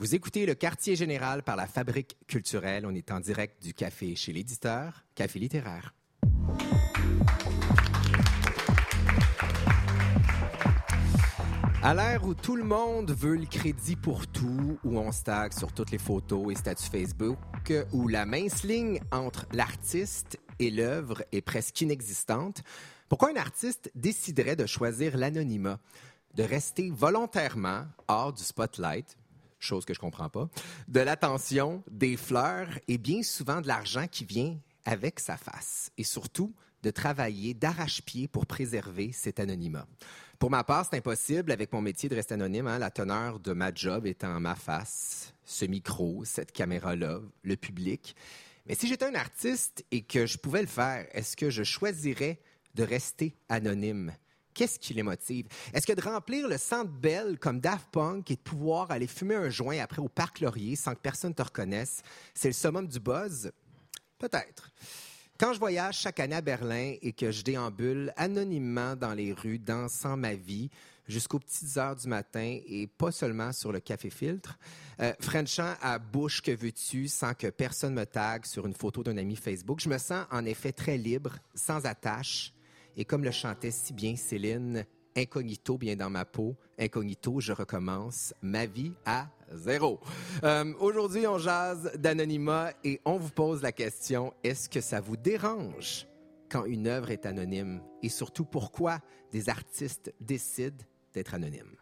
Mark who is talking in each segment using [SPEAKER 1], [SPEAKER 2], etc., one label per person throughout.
[SPEAKER 1] Vous écoutez le quartier général par la Fabrique culturelle. On est en direct du café chez l'éditeur, Café littéraire. À l'ère où tout le monde veut le crédit pour tout, où on stagne sur toutes les photos et statuts Facebook, où la mince ligne entre l'artiste et l'œuvre est presque inexistante, pourquoi un artiste déciderait de choisir l'anonymat, de rester volontairement hors du spotlight, chose que je comprends pas, de l'attention, des fleurs et bien souvent de l'argent qui vient avec sa face, et surtout de travailler d'arrache-pied pour préserver cet anonymat. Pour ma part, c'est impossible avec mon métier de rester anonyme, hein, la teneur de ma job étant ma face, ce micro, cette caméra-là, le public. Mais si j'étais un artiste et que je pouvais le faire, est-ce que je choisirais de rester anonyme? Qu'est-ce qui les motive? Est-ce que de remplir le centre belle comme Daft Punk et de pouvoir aller fumer un joint après au Parc Laurier sans que personne te reconnaisse, c'est le summum du buzz? Peut-être. Quand je voyage chaque année à Berlin et que je déambule anonymement dans les rues, dansant ma vie jusqu'aux petites heures du matin et pas seulement sur le café filtre, euh, Frenchant à bouche que veux-tu sans que personne me tague sur une photo d'un ami Facebook, je me sens en effet très libre, sans attache. Et comme le chantait si bien Céline, incognito bien dans ma peau, incognito, je recommence ma vie à zéro. Euh, Aujourd'hui, on jase d'anonymat et on vous pose la question, est-ce que ça vous dérange quand une œuvre est anonyme? Et surtout, pourquoi des artistes décident d'être anonymes?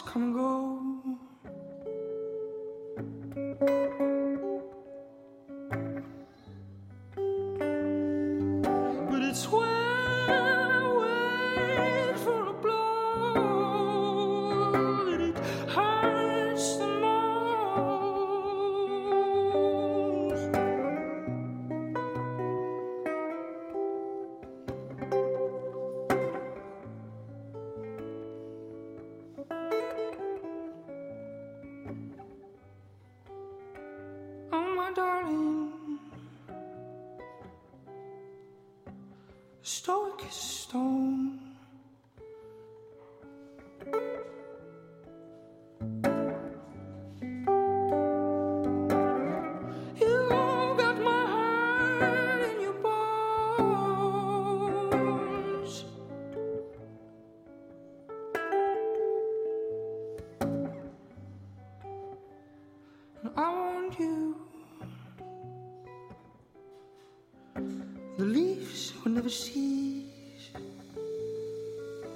[SPEAKER 2] Come and go.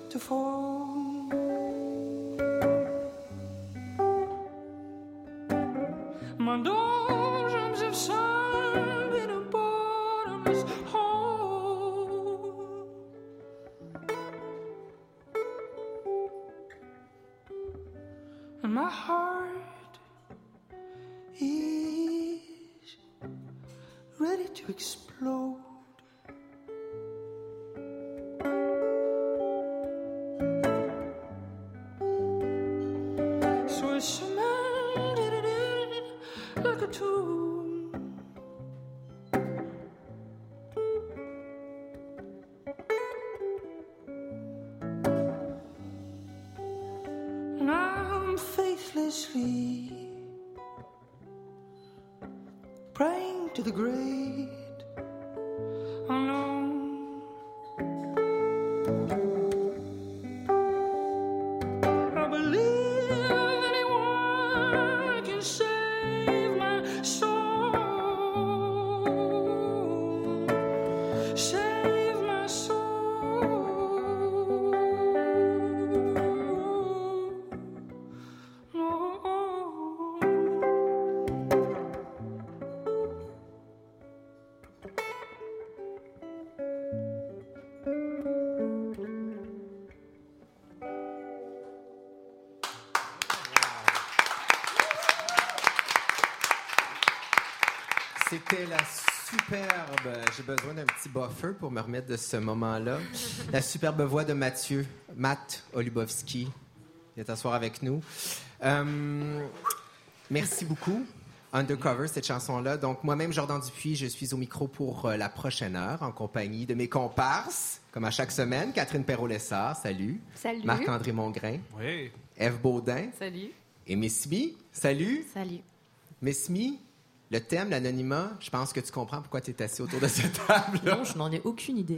[SPEAKER 2] Te vroeg. Maar. To the great
[SPEAKER 1] besoin d'un petit buffer pour me remettre de ce moment-là. La superbe voix de Mathieu, Matt Olubowski, qui est asseoir avec nous. Euh, merci beaucoup. Undercover, cette chanson-là. Donc, moi-même, Jordan Dupuis, je suis au micro pour euh, la prochaine heure en compagnie de mes comparses, comme à chaque semaine. Catherine Perrault-Lessard, salut.
[SPEAKER 3] Salut.
[SPEAKER 1] Marc-André Mongrain.
[SPEAKER 4] Oui.
[SPEAKER 1] Eve Baudin.
[SPEAKER 3] Salut.
[SPEAKER 1] Et Miss Mi, salut.
[SPEAKER 3] Salut.
[SPEAKER 1] Miss Mi, le thème, l'anonymat, je pense que tu comprends pourquoi tu es assis autour de cette table.
[SPEAKER 3] Non, je n'en ai aucune idée.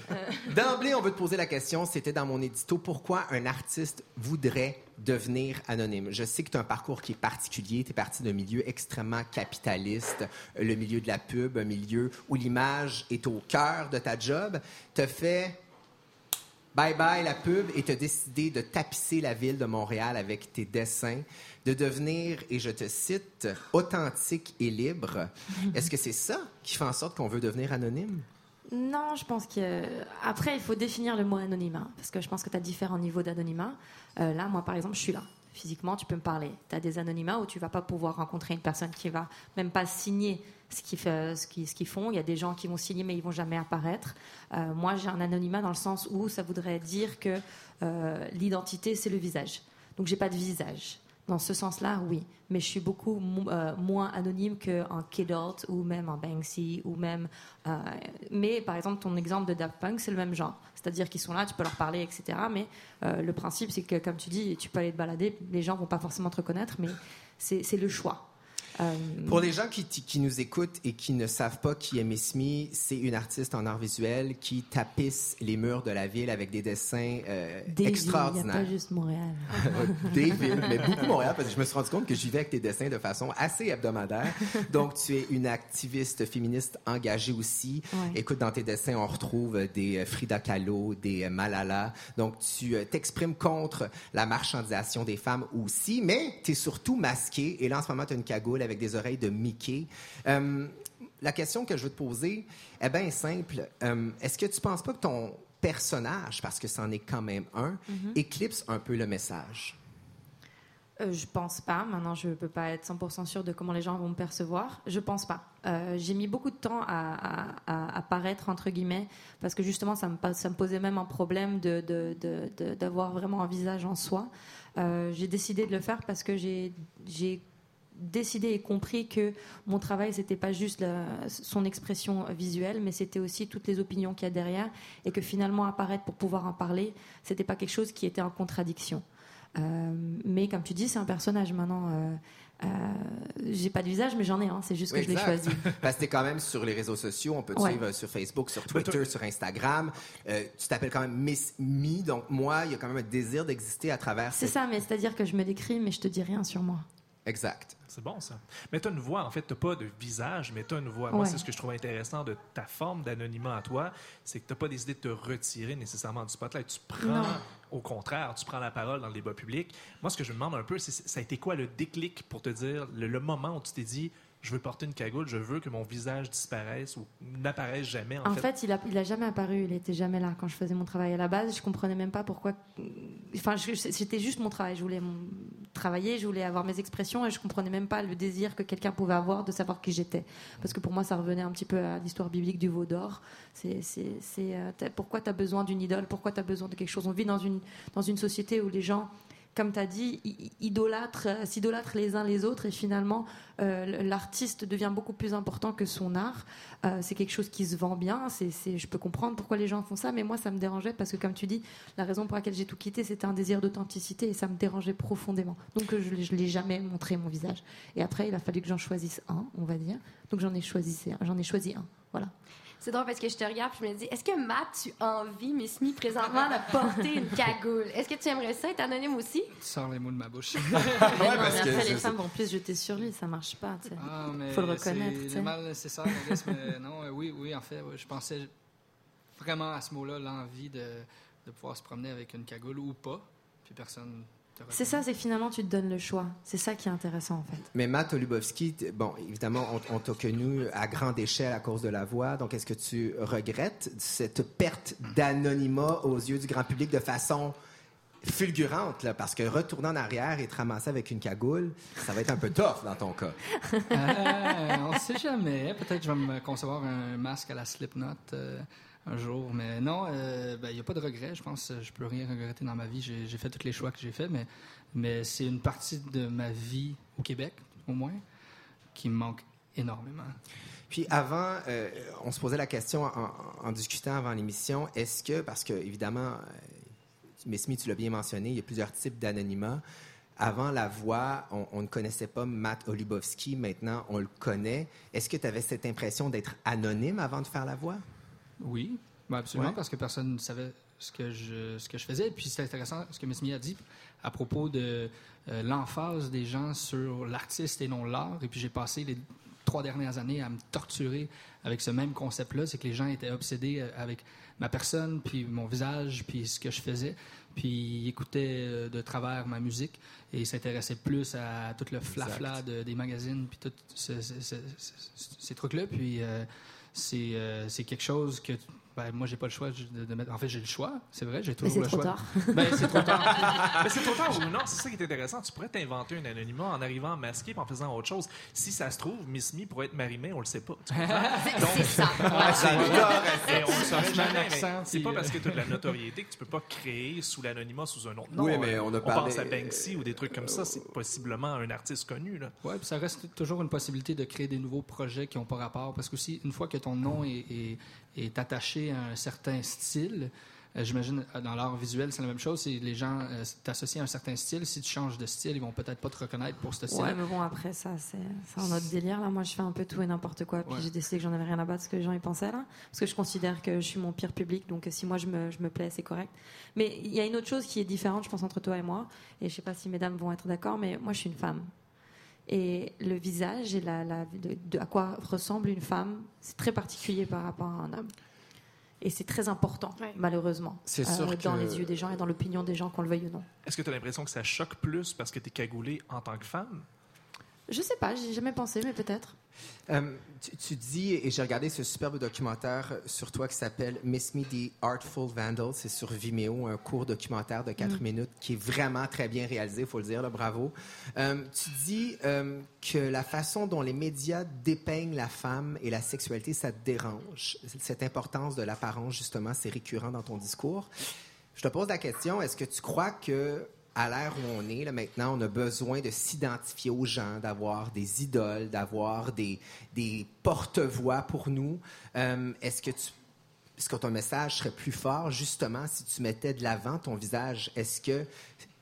[SPEAKER 1] D'emblée, on veut te poser la question, c'était dans mon édito, pourquoi un artiste voudrait devenir anonyme? Je sais que tu as un parcours qui est particulier, tu es parti d'un milieu extrêmement capitaliste, le milieu de la pub, un milieu où l'image est au cœur de ta job. Tu fait bye bye la pub et tu as décidé de tapisser la ville de Montréal avec tes dessins, de devenir, et je te cite, authentique et libre. Est-ce que c'est ça qui fait en sorte qu'on veut devenir anonyme?
[SPEAKER 3] Non, je pense que. Après, il faut définir le mot anonymat. Parce que je pense que tu as différents niveaux d'anonymat. Euh, là, moi, par exemple, je suis là. Physiquement, tu peux me parler. Tu as des anonymats où tu vas pas pouvoir rencontrer une personne qui va même pas signer qu'ils ce qu'ils font. Il y a des gens qui vont signer, mais ils vont jamais apparaître. Euh, moi, j'ai un anonymat dans le sens où ça voudrait dire que euh, l'identité, c'est le visage. Donc, j'ai pas de visage. Dans ce sens-là, oui. Mais je suis beaucoup euh, moins anonyme qu'un Kidult ou même un Banksy ou même. euh, mais par exemple, ton exemple de Daft Punk, c'est le même genre. C'est-à-dire qu'ils sont là, tu peux leur parler, etc. Mais euh, le principe, c'est que, comme tu dis, tu peux aller te balader, les gens vont pas forcément te reconnaître, mais c'est le choix. Euh,
[SPEAKER 1] Pour les gens qui, qui nous écoutent et qui ne savent pas qui est Miss Me, c'est une artiste en art visuel qui tapisse les murs de la ville avec des dessins euh,
[SPEAKER 3] des villes, Il n'y a
[SPEAKER 1] extraordinaires.
[SPEAKER 3] pas juste Montréal.
[SPEAKER 1] des villes, mais beaucoup Montréal, parce que je me suis rendu compte que j'y vais avec tes dessins de façon assez hebdomadaire. Donc, tu es une activiste féministe engagée aussi.
[SPEAKER 3] Ouais.
[SPEAKER 1] Écoute, dans tes dessins, on retrouve des euh, Frida Kahlo, des euh, Malala. Donc, tu t'exprimes contre la marchandisation des femmes aussi, mais tu es surtout masquée. Et là, en ce moment, tu as une cagoule avec des oreilles de Mickey. Euh, la question que je veux te poser est bien simple. Euh, Est-ce que tu penses pas que ton personnage, parce que c'en est quand même un, éclipse un peu le message?
[SPEAKER 3] Euh, je pense pas. Maintenant, je peux pas être 100% sûre de comment les gens vont me percevoir. Je pense pas. Euh, j'ai mis beaucoup de temps à, à, paraître entre guillemets parce que justement, ça me, pa- ça me posait même un problème de, de- de- de- d'avoir vraiment un visage en soi. Euh, j'ai décidé de le faire parce que j'ai décidé et compris que mon travail c'était pas juste la- son expression visuelle mais c'était aussi toutes les opinions qu'il y a derrière et que finalement apparaître pour pouvoir en parler c'était pas quelque chose qui était en contradiction euh, mais comme tu dis, c'est un personnage maintenant. Euh, euh, j'ai pas de visage, mais j'en ai un. C'est juste que
[SPEAKER 1] Oui,
[SPEAKER 3] je l'ai choisi.
[SPEAKER 1] Parce que t'es quand même sur les réseaux sociaux. On peut te
[SPEAKER 3] Ouais.
[SPEAKER 1] suivre sur Facebook, sur Twitter, sur Instagram. Euh, tu t'appelles quand même Miss Me. Donc, moi, il y a quand même un désir d'exister à travers
[SPEAKER 3] C'est
[SPEAKER 1] cette-
[SPEAKER 3] ça, mais c'est-à-dire que je me décris, mais je te dis rien sur moi.
[SPEAKER 1] Exact.
[SPEAKER 4] C'est bon, ça. Mais tu as une voix, en fait, tu pas de visage, mais tu as une voix. Moi, c'est ce que je trouve intéressant de ta forme d'anonymat à toi, c'est que tu pas décidé de te retirer nécessairement du spotlight. Tu prends,
[SPEAKER 3] Non.
[SPEAKER 4] au contraire, tu prends la parole dans le débat public. Moi, ce que je me demande un peu, c'est ça a été quoi le déclic pour te dire, le, le moment où tu t'es dit, je veux porter une cagoule, je veux que mon visage disparaisse ou n'apparaisse jamais, en,
[SPEAKER 3] En
[SPEAKER 4] fait?
[SPEAKER 3] fait, il a, il a jamais apparu, il était jamais là quand je faisais mon travail à la base. Je comprenais même pas pourquoi. Enfin, c'était juste mon travail. Je voulais mon- travailler, je voulais avoir mes expressions et je comprenais même pas le désir que quelqu'un pouvait avoir de savoir qui j'étais. Parce que pour moi, ça revenait un petit peu à l'histoire biblique du veau d'or. C'est, euh, pourquoi tu as besoin d'une idole? Pourquoi tu as besoin de quelque chose? On vit dans une, dans une société où les gens, comme tu as dit, idolâtrent, euh, s'idolâtrent les uns les autres et finalement, euh, l'artiste devient beaucoup plus important que son art. Euh, c'est quelque chose qui se vend bien. C'est, c'est- je peux comprendre pourquoi les gens font ça, mais moi, ça me dérangeait parce que, comme tu dis, la raison pour laquelle j'ai tout quitté, c'était un désir d'authenticité et ça me dérangeait profondément. Donc, je ne l'ai jamais montré mon visage. Et après, il a fallu que j'en choisisse un, on va dire. Donc, j'en ai choisi, j'en ai choisi un. Voilà.
[SPEAKER 5] C'est drôle parce que je te regarde et je me dis, est-ce que Matt, tu as envie, Miss Me, présentement, de porter une cagoule? Est-ce que tu aimerais ça être anonyme aussi?
[SPEAKER 6] Tu sors les mots de ma bouche.
[SPEAKER 3] Mais non,
[SPEAKER 1] parce
[SPEAKER 3] mais
[SPEAKER 1] que
[SPEAKER 3] après,
[SPEAKER 1] c'est-
[SPEAKER 3] les femmes vont plus jeter sur lui, ça marche pas. tu sais.
[SPEAKER 6] Ah, mais
[SPEAKER 3] Faut le reconnaître,
[SPEAKER 6] C'est mal guess, mais non, euh, oui, oui, en fait, ouais, je pensais vraiment à ce mot-là, l'envie de, de pouvoir se promener avec une cagoule ou pas, puis personne
[SPEAKER 3] C'est ça, c'est finalement, tu te donnes le choix. C'est ça qui est intéressant, en fait.
[SPEAKER 1] Mais Matt Olubowski, bon, évidemment, on, on t'a connu à grande échelle à cause de la voix. Donc, est-ce que tu regrettes cette perte d'anonymat aux yeux du grand public de façon fulgurante, là? Parce que retourner en arrière et te ramasser avec une cagoule, ça va être un peu tough dans ton cas.
[SPEAKER 6] Euh, on sait jamais. Peut-être que je vais me concevoir un masque à la Slipknot euh, un jour. Mais non, il n'y a pas de regret. Je pense que je peux rien regretter dans ma vie. J'ai fait tous les choix que j'ai faits, mais, c'est une partie de ma vie au Québec, au moins, qui me manque énormément.
[SPEAKER 1] Puis avant, euh, on se posait la question en, discutant avant l'émission, est-ce que, parce que évidemment, euh, tu l'as bien mentionné, il y a plusieurs types d'anonymat. Avant la voix, on, on ne connaissait pas Matt Olubowski, maintenant on le connaît. Est-ce que tu avais cette impression d'être anonyme avant de faire la voix?
[SPEAKER 6] Oui, ben absolument,
[SPEAKER 1] Ouais.
[SPEAKER 6] parce que personne ne savait ce que je, ce que je faisais. Puis c'est intéressant ce que Miss Mia a dit à propos de euh, l'emphase des gens sur l'artiste et non l'art. Et puis j'ai passé les trois dernières années à me torturer avec ce même concept-là. C'est que les gens étaient obsédés euh, avec ma personne, puis mon visage, puis ce que je faisais. Puis ils écoutaient euh, de travers ma musique et s'intéressaient plus à tout le flafla de- des magazines, puis tous ce- ce- ce- ce- ces trucs-là. Puis euh, c'est euh, quelque chose que ben, moi j'ai pas le choix de, de mettre en fait j'ai le choix c'est vrai j'ai toujours le choix
[SPEAKER 3] tard.
[SPEAKER 6] ben, c'est trop tard
[SPEAKER 4] Mais c'est trop tard ou non, c'est ça qui est intéressant. Tu pourrais t'inventer un anonymat en arrivant masqué et en faisant autre chose. Si ça se trouve, Miss Me pourrait être Marimé, on le sait pas.
[SPEAKER 5] C'est ça.
[SPEAKER 4] On le saurait jamais.
[SPEAKER 6] accent,
[SPEAKER 4] C'est pas
[SPEAKER 6] euh,
[SPEAKER 4] parce que tu as de la notoriété que tu peux pas créer sous l'anonymat sous un autre nom.
[SPEAKER 1] Oui, mais on a parlé-
[SPEAKER 4] pense à Banksy ou des trucs comme ça. C'est possiblement un artiste connu. Là.
[SPEAKER 6] ouais puis ça reste toujours une possibilité de créer des nouveaux projets qui ont pas rapport parce que aussi une fois que ton nom est, est, est attaché à un certain style euh, J'imagine euh, dans l'art visuel, c'est la même chose. Les gens euh, t'associent à un certain style. Si tu changes de style, ils vont peut-être pas te reconnaître pour ce style.
[SPEAKER 3] Ouais, mais bon, après, ça, c'est c'est un autre délire. Là, moi, je fais un peu tout et n'importe quoi. Puis
[SPEAKER 6] Ouais.
[SPEAKER 3] j'ai décidé que j'en avais rien à battre ce que les gens y pensaient, là. Parce que je considère que je suis mon pire public. Donc, si moi, je me, je me plais, c'est correct. Mais il y a une autre chose qui est différente, je pense, entre toi et moi. Et je sais pas si mesdames vont être d'accord, mais moi, je suis une femme. Et le visage et la, la- de, de à quoi ressemble une femme, c'est très particulier par rapport à un homme. Et c'est très important,
[SPEAKER 5] Ouais.
[SPEAKER 3] malheureusement,
[SPEAKER 1] sûr
[SPEAKER 3] dans
[SPEAKER 1] que-
[SPEAKER 3] les yeux des gens et dans l'opinion des gens, qu'on le veuille ou non.
[SPEAKER 4] Est-ce que tu as l'impression que ça choque plus parce que tu es cagoulé en tant que femme?
[SPEAKER 3] Je sais pas, j'ai jamais pensé, mais peut-être.
[SPEAKER 1] Euh, tu, tu dis, et j'ai regardé ce superbe documentaire sur toi qui s'appelle Miss Me the Artful Vandal. C'est sur Vimeo, un court documentaire de 4 minutes qui est vraiment très bien réalisé, il faut le dire, là, bravo. Euh, tu dis euh, que la façon dont les médias dépeignent la femme et la sexualité, ça te dérange. Cette importance de l'apparence, justement, c'est récurrent dans ton discours. Je te pose la question, est-ce que tu crois que à l'ère où on est, là, maintenant, on a besoin de s'identifier aux gens, d'avoir des idoles, d'avoir des, des porte-voix pour nous. Euh, est-ce que tu est-ce que ton message serait plus fort, justement, si tu mettais de l'avant ton visage? Est-ce que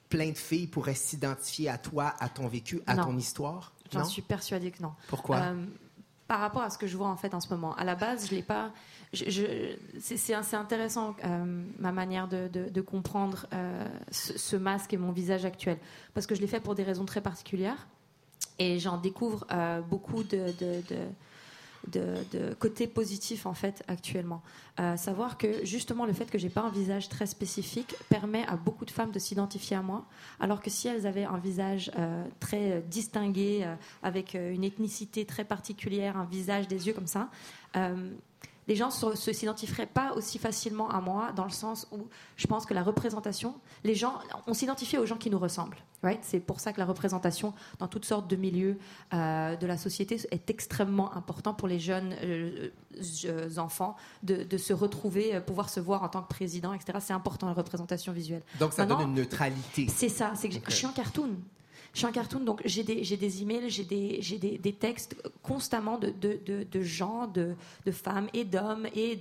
[SPEAKER 1] plein de filles pourraient s'identifier à toi, à ton vécu, à
[SPEAKER 3] Non.
[SPEAKER 1] ton histoire?
[SPEAKER 3] J'en suis persuadée que non.
[SPEAKER 1] Pourquoi?
[SPEAKER 3] Euh, par rapport à ce que je vois en fait en ce moment. À la base, je l'ai pas. Je- je- c'est intéressant euh, ma manière de, comprendre euh, ce, masque et mon visage actuel, parce que je l'ai fait pour des raisons très particulières. Et j'en découvre euh, beaucoup de, de, côtés positifs en fait actuellement. Savoir que justement le fait que j'ai pas un visage très spécifique permet à beaucoup de femmes de s'identifier à moi, alors que si elles avaient un visage très distingué, avec une ethnicité très particulière, un visage, des yeux comme ça, les gens se s'identifieraient pas aussi facilement à moi dans le sens où je pense que la représentation, les gens, on s'identifie aux gens qui nous ressemblent. Right c'est pour ça que la représentation dans toutes sortes de milieux euh, de la société est extrêmement important pour les jeunes euh, euh, enfants de, de se retrouver, pouvoir se voir en tant que président, etc. C'est important la représentation visuelle.
[SPEAKER 1] Donc, ça
[SPEAKER 3] Maintenant,
[SPEAKER 1] donne une neutralité.
[SPEAKER 3] C'est ça, c'est que je suis en cartoon. Je suis en cartoon, donc j'ai des, emails, j'ai des, textes constamment de, gens, de, femmes et d'hommes et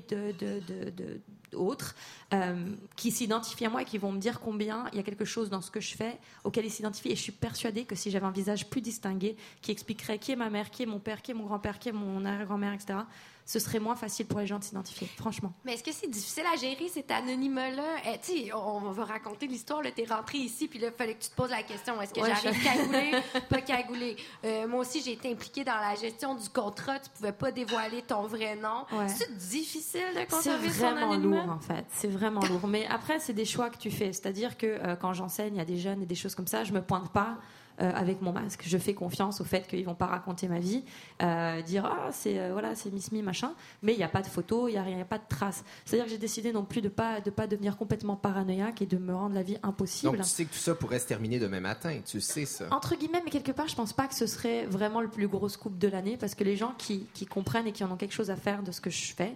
[SPEAKER 3] d'autres euh, qui s'identifient à moi et qui vont me dire combien il y a quelque chose dans ce que je fais auquel ils s'identifient. Et je suis persuadée que si j'avais un visage plus distingué, qui expliquerait qui est ma mère, qui est mon père, qui est mon grand-père, qui est mon arrière-grand-mère, etc., ce serait moins facile pour les gens de s'identifier, franchement.
[SPEAKER 5] Mais est-ce que c'est difficile à gérer cet anonymat-là? Eh, tu sais, on, on va raconter l'histoire. là. T'es rentré ici, puis là, il fallait que tu te poses la question est-ce que
[SPEAKER 3] Ouais,
[SPEAKER 5] j'arrive
[SPEAKER 3] je-
[SPEAKER 5] cagoulé, pas cagoulé? Euh, moi aussi, j'ai été impliquée dans la gestion du contrat. Tu pouvais pas dévoiler ton vrai nom.
[SPEAKER 3] Ouais.
[SPEAKER 5] C'est difficile de
[SPEAKER 3] C'est
[SPEAKER 5] conserver son
[SPEAKER 3] vraiment
[SPEAKER 5] anonymat?
[SPEAKER 3] lourd en fait, c'est vraiment lourd. Mais après, c'est des choix que tu fais. C'est-à-dire que euh, quand j'enseigne à des jeunes et des choses comme ça, je me pointe pas euh, avec mon masque. Je fais confiance au fait qu'ils vont pas raconter ma vie, euh, dire ah c'est euh, voilà c'est Miss Me machin. Mais il n'y a pas de photos, il y a rien, il y a pas de traces. C'est-à-dire que j'ai décidé non plus de pas de pas devenir complètement paranoïaque et de me rendre la vie impossible.
[SPEAKER 1] Donc, tu sais que tout ça pourrait se terminer demain matin. Tu sais ça.
[SPEAKER 3] Entre guillemets, mais quelque part, je pense pas que ce serait vraiment le plus gros scoop de l'année parce que les gens qui, qui comprennent et qui en ont quelque chose à faire de ce que je fais,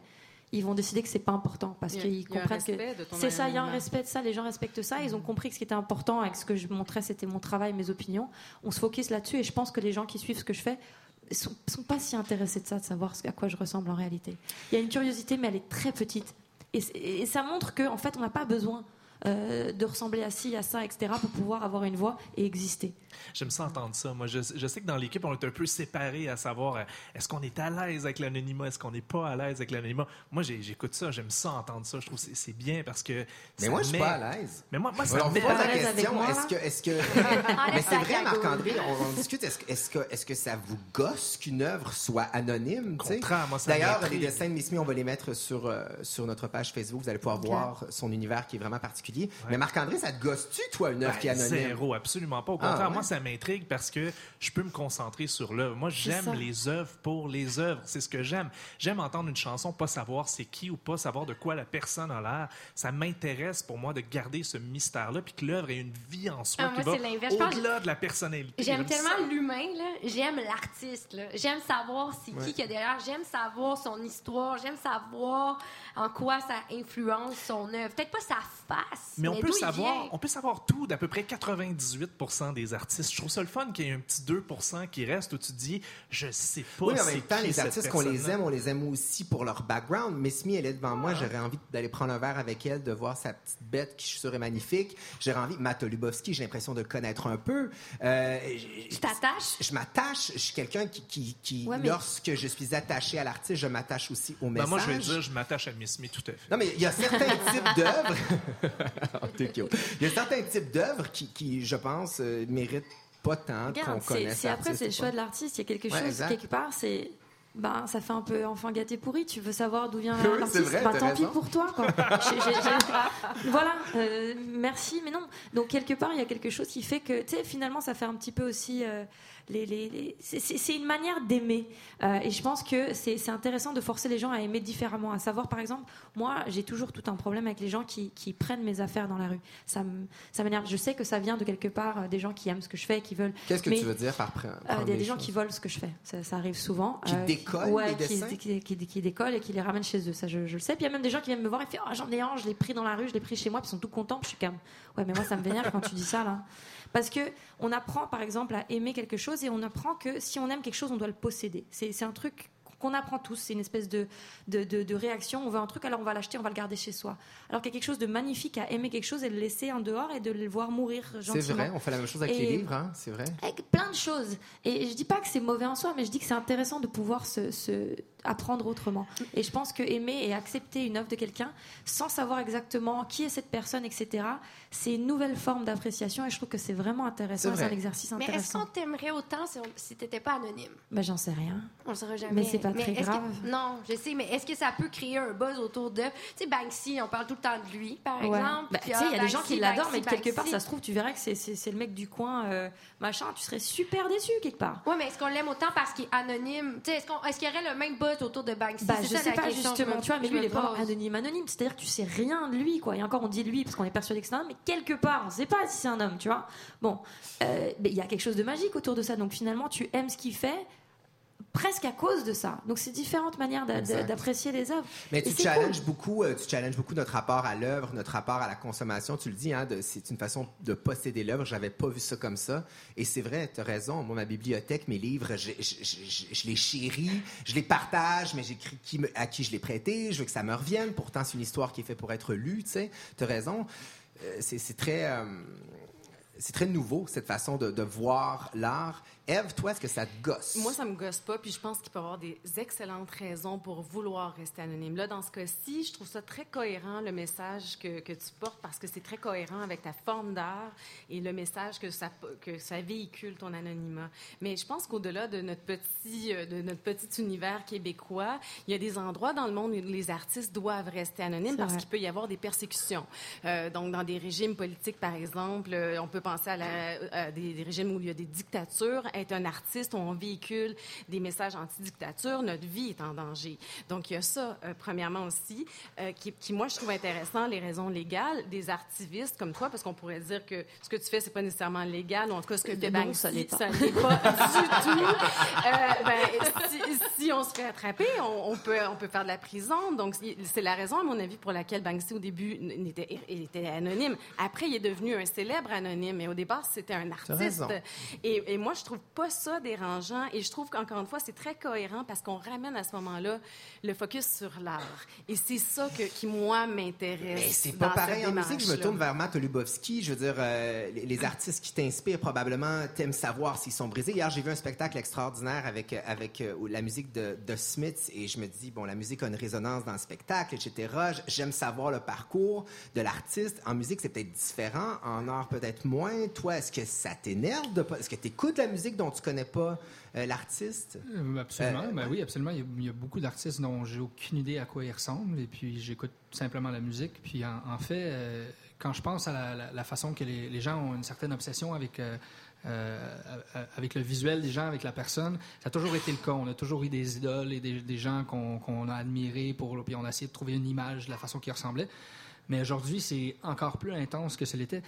[SPEAKER 3] ils vont décider que c'est pas important parce qu'ils comprennent que c'est ça, il y a un respect de ça, les gens respectent ça, ils ont compris que ce qui était important que ce que je montrais c'était mon travail, mes opinions. On se focus là-dessus et je pense que les gens qui suivent ce que je fais sont, sont pas si intéressés de ça, de savoir à quoi je ressemble en réalité. Il y a une curiosité, mais elle est très petite et, ça montre que en fait on n'a pas besoin euh, de ressembler à ci, à ça, etc. pour pouvoir avoir une voix et exister.
[SPEAKER 4] J'aime ça entendre ça. Moi, je, je sais que dans l'équipe, on est un peu séparés à savoir euh, est-ce qu'on est à l'aise avec l'anonymat, est-ce qu'on n'est pas à l'aise avec l'anonymat. Moi, j'écoute ça, j'aime ça entendre ça. Je trouve que c'est- c'est bien parce que.
[SPEAKER 1] Mais moi, je suis
[SPEAKER 4] met-
[SPEAKER 1] pas à l'aise.
[SPEAKER 4] Mais moi, moi ça
[SPEAKER 1] Alors, on
[SPEAKER 4] me
[SPEAKER 1] me
[SPEAKER 4] met
[SPEAKER 1] pose
[SPEAKER 3] pas
[SPEAKER 1] la question, est-ce que, est-ce que, mais c'est vrai. Marc-André, on, on discute, est-ce, que- est-ce que, est-ce que ça vous gosse qu'une œuvre soit anonyme, D'ailleurs, les dessins de Miss Me, on va les mettre sur, euh, sur notre page Facebook, vous allez pouvoir voir son univers qui est vraiment particulier. Mais Marc-André, ça te gosse-tu, toi, une œuvre
[SPEAKER 4] Ben,
[SPEAKER 1] qui est anonyme?
[SPEAKER 4] Zéro, absolument pas. Au
[SPEAKER 1] Ah,
[SPEAKER 4] contraire,
[SPEAKER 1] ouais?
[SPEAKER 4] moi, ça m'intrigue parce que je peux me concentrer sur l'œuvre. Moi, j'aime les œuvres pour les œuvres. C'est ce que j'aime. J'aime entendre une chanson, pas savoir c'est qui ou pas savoir de quoi la personne a l'air. Ça m'intéresse pour moi de garder ce mystère-là, puis que l'œuvre ait une vie en soi
[SPEAKER 5] Ah,
[SPEAKER 4] qui
[SPEAKER 5] moi, c'est
[SPEAKER 4] va au-delà de la personnalité.
[SPEAKER 5] J'aime tellement l'humain, là. J'aime l'artiste, là. J'aime savoir c'est qui qu'il y a derrière. J'aime savoir son histoire. J'aime savoir en quoi ça influence son œuvre. Peut-être pas sa face,
[SPEAKER 4] Mais on peut savoir, on peut savoir tout d'à peu près 98% des artistes. Je trouve ça le fun qu'il y ait un petit 2% qui reste où tu te dis, je sais pas.
[SPEAKER 1] Oui, mais en
[SPEAKER 4] c'est
[SPEAKER 1] même temps, les artistes qu'on les aime, on les aime aussi pour leur background. Miss Me, elle est devant
[SPEAKER 4] Ah.
[SPEAKER 1] moi, j'aurais envie d'aller prendre un verre avec elle, de voir sa petite bête qui je suis sûr est magnifique. J'aurais envie, Matt Lubowski, j'ai l'impression de le connaître un peu. Euh, j-
[SPEAKER 5] Tu t'attaches?
[SPEAKER 1] Je m'attache, je suis quelqu'un qui, qui, qui
[SPEAKER 3] Ouais, mais-
[SPEAKER 1] lorsque je suis attaché à l'artiste, je m'attache aussi au
[SPEAKER 4] Ben,
[SPEAKER 1] message.
[SPEAKER 4] moi, je vais dire, je m'attache à Miss Me tout à fait.
[SPEAKER 1] Non, mais il y a certains types d'œuvres. Il y a certains types d'œuvres qui, qui, je pense, euh, méritent pas tant qu'on connaisse.
[SPEAKER 3] c'est après c'est le choix de l'artiste. Il y a quelque
[SPEAKER 1] Ouais,
[SPEAKER 3] chose
[SPEAKER 1] exact.
[SPEAKER 3] quelque part, c'est ben ça fait un peu enfant gâté pourri. Tu veux savoir d'où vient
[SPEAKER 1] Oui,
[SPEAKER 3] l'artiste? Ben,
[SPEAKER 1] t'as
[SPEAKER 3] tant pis pour toi. Quoi. Voilà, euh, merci, mais non. Donc quelque part, il y a quelque chose qui fait que, tu sais, finalement, ça fait un petit peu aussi. euh, les, les- les- c'est- une manière d'aimer. Euh, et je pense que c'est intéressant de forcer les gens à aimer différemment. À savoir, par exemple, moi, j'ai toujours tout un problème avec les gens qui, qui prennent mes affaires dans la rue. Ça m'énerve. Je sais que ça vient de quelque part euh, des gens qui aiment ce que je fais, qui veulent.
[SPEAKER 1] Qu'est-ce que tu veux dire par pre-
[SPEAKER 3] Euh,
[SPEAKER 1] prendre
[SPEAKER 3] Il y a
[SPEAKER 1] des
[SPEAKER 3] des gens qui volent ce que je fais. Ça, ça arrive souvent.
[SPEAKER 1] Qui
[SPEAKER 3] Euh,
[SPEAKER 1] décollent
[SPEAKER 3] ouais,
[SPEAKER 1] les
[SPEAKER 3] qui, qui, qui- qui décollent et qui les ramènent chez eux. Ça, je, je le sais. Puis il y a même des gens qui viennent me voir et font oh, J'en ai un, je l'ai pris dans la rue, je l'ai pris chez moi, puis ils sont tout contents. Puis je suis comme Ouais, mais moi, ça me vénère quand tu dis ça, là. Parce que on apprend, par exemple, à aimer quelque chose et on apprend que si on aime quelque chose, on doit le posséder. C'est un truc qu'on apprend tous, c'est une espèce de, de, de- de réaction. On veut un truc, alors on va l'acheter, on va le garder chez soi. Alors qu'il y a quelque chose de magnifique à aimer quelque chose et le laisser en dehors et de le voir mourir gentiment.
[SPEAKER 1] C'est vrai, on fait la même chose avec les livres, hein? c'est vrai.
[SPEAKER 3] Avec plein de choses. Et je dis pas que c'est mauvais en soi, mais je dis que c'est intéressant de pouvoir se, se- apprendre autrement. Et je pense que aimer et accepter une œuvre de quelqu'un sans savoir exactement qui est cette personne, etc., c'est une nouvelle forme d'appréciation et je trouve que c'est vraiment intéressant.
[SPEAKER 1] C'est
[SPEAKER 3] C'est un
[SPEAKER 1] vrai.
[SPEAKER 3] exercice
[SPEAKER 5] Mais est-ce
[SPEAKER 3] intéressant.
[SPEAKER 5] qu'on t'aimerait autant si, si t'étais pas anonyme?
[SPEAKER 3] Ben, j'en sais rien.
[SPEAKER 5] On le saura jamais.
[SPEAKER 3] Mais c'est pas
[SPEAKER 5] Mais
[SPEAKER 3] très grave.
[SPEAKER 5] que, non, je sais, mais est-ce que ça peut créer un buzz autour de. Tu sais, Banksy, on parle tout le temps de lui, par
[SPEAKER 3] Ouais.
[SPEAKER 5] exemple.
[SPEAKER 3] Bah, tu sais, il y a
[SPEAKER 5] ah,
[SPEAKER 3] des gens qui l'adorent, mais
[SPEAKER 5] Banksy,
[SPEAKER 3] quelque part, ça se trouve, tu verras que c'est- c'est c'est le mec du coin, euh, machin, tu serais super déçu quelque part.
[SPEAKER 5] Ouais, mais est-ce qu'on l'aime autant parce qu'il est anonyme? Tu sais, est-ce qu'on- est-ce qu'il y aurait le même buzz autour de Banksy?
[SPEAKER 3] Bah, je
[SPEAKER 5] ça,
[SPEAKER 3] sais
[SPEAKER 5] la
[SPEAKER 3] pas
[SPEAKER 5] question
[SPEAKER 3] justement, tu vois, mais lui, il est vraiment anonyme, anonyme. C'est-à-dire que tu sais rien de lui, quoi. Et encore, on dit lui parce qu'on est persuadé que c'est un homme, mais quelque part, on sait pas si c'est un homme, tu vois. Bon, euh, mais il y a quelque chose de magique autour de ça. Donc finalement, tu aimes ce qu'il fait presque à cause de ça. Donc c'est différentes manières d'apprécier les œuvres.
[SPEAKER 1] Mais tu challenges beaucoup, euh, tu challenges beaucoup notre rapport à l'œuvre, notre rapport à la consommation. Tu le dis, hein, c'est une façon de posséder l'œuvre. J'avais pas vu ça comme ça. Et c'est vrai, tu as raison. Moi, ma bibliothèque, mes livres, je, je, je- je- je les chéris, je les partage, mais j'écris qui me- à qui je les prêté. Je veux que ça me revienne. Pourtant, c'est une histoire qui est faite pour être lue. Tu sais, as raison. Euh, c'est c'est très. euh, c'est très nouveau, cette façon de, de voir l'art. Eve, toi, est-ce que ça te gosse?
[SPEAKER 7] Moi, ça me gosse pas, puis je pense qu'il peut y avoir des excellentes raisons pour vouloir rester anonyme. Là, dans ce cas-ci, je trouve ça très cohérent, le message que, que tu portes, parce que c'est très cohérent avec ta forme d'art et le message que ça, que ça véhicule, ton anonymat. Mais je pense qu'au-delà de notre petit, euh, de notre petit univers québécois, il y a des endroits dans le monde où les artistes doivent rester anonymes parce qu'il peut y avoir des persécutions. Euh, donc, dans des régimes politiques, par exemple, euh, on peut penser à, la- à des, des régimes où il y a des dictatures. Être un artiste, on véhicule des messages anti-dictature, notre vie est en danger. Donc, il y a ça, euh, premièrement aussi, euh, qui, qui, moi, je trouve intéressant, les raisons légales des activistes comme toi, parce qu'on pourrait dire que ce que tu fais, c'est pas nécessairement légal, ou en tout cas, ce que
[SPEAKER 3] Non,
[SPEAKER 7] Banksy,
[SPEAKER 3] ça l'est pas.
[SPEAKER 7] ça pas du tout. Euh, ben, si, si on se fait attraper, on, on peut, on peut faire de la prison. Donc, c'est la raison, à mon avis, pour laquelle Banksy, au début, n'était, il était anonyme. Après, il est devenu un célèbre anonyme, mais au départ, c'était un artiste. Et, et moi, je trouve pas ça dérangeant. Et je trouve qu'encore une fois, c'est très cohérent parce qu'on ramène à ce moment-là le focus sur l'art. Et c'est ça que, qui, moi, m'intéresse.
[SPEAKER 1] Mais c'est pas pareil en musique. Je me tourne vers Matt Lubowski. Je veux dire, euh, les, les artistes qui t'inspirent probablement t'aiment savoir s'ils sont brisés. Hier, j'ai vu un spectacle extraordinaire avec, euh, avec euh, la musique de, de Smith et je me dis, bon, la musique a une résonance dans le spectacle, etc. J'aime savoir le parcours de l'artiste. En musique, c'est peut-être différent. En art, peut-être moins. Toi, est-ce que ça t'énerve de pas... Est-ce que tu écoutes la musique dont tu connais pas euh, l'artiste?
[SPEAKER 6] Euh, Absolument,
[SPEAKER 1] Euh,
[SPEAKER 6] ben oui, absolument. Il y, a, il y a beaucoup d'artistes dont j'ai aucune idée à quoi ils ressemblent, et puis j'écoute simplement la musique. Puis en, en fait, euh, quand je pense à la, la- la façon que les, les gens ont une certaine obsession avec euh, avec le visuel des gens, avec la personne, ça a toujours été le cas. On a toujours eu des idoles et des, des gens qu'on qu'on a admirés pour, puis on a essayé de trouver une image de la façon qui ressemblait. Mais aujourd'hui, c'est encore plus intense que ce l'était.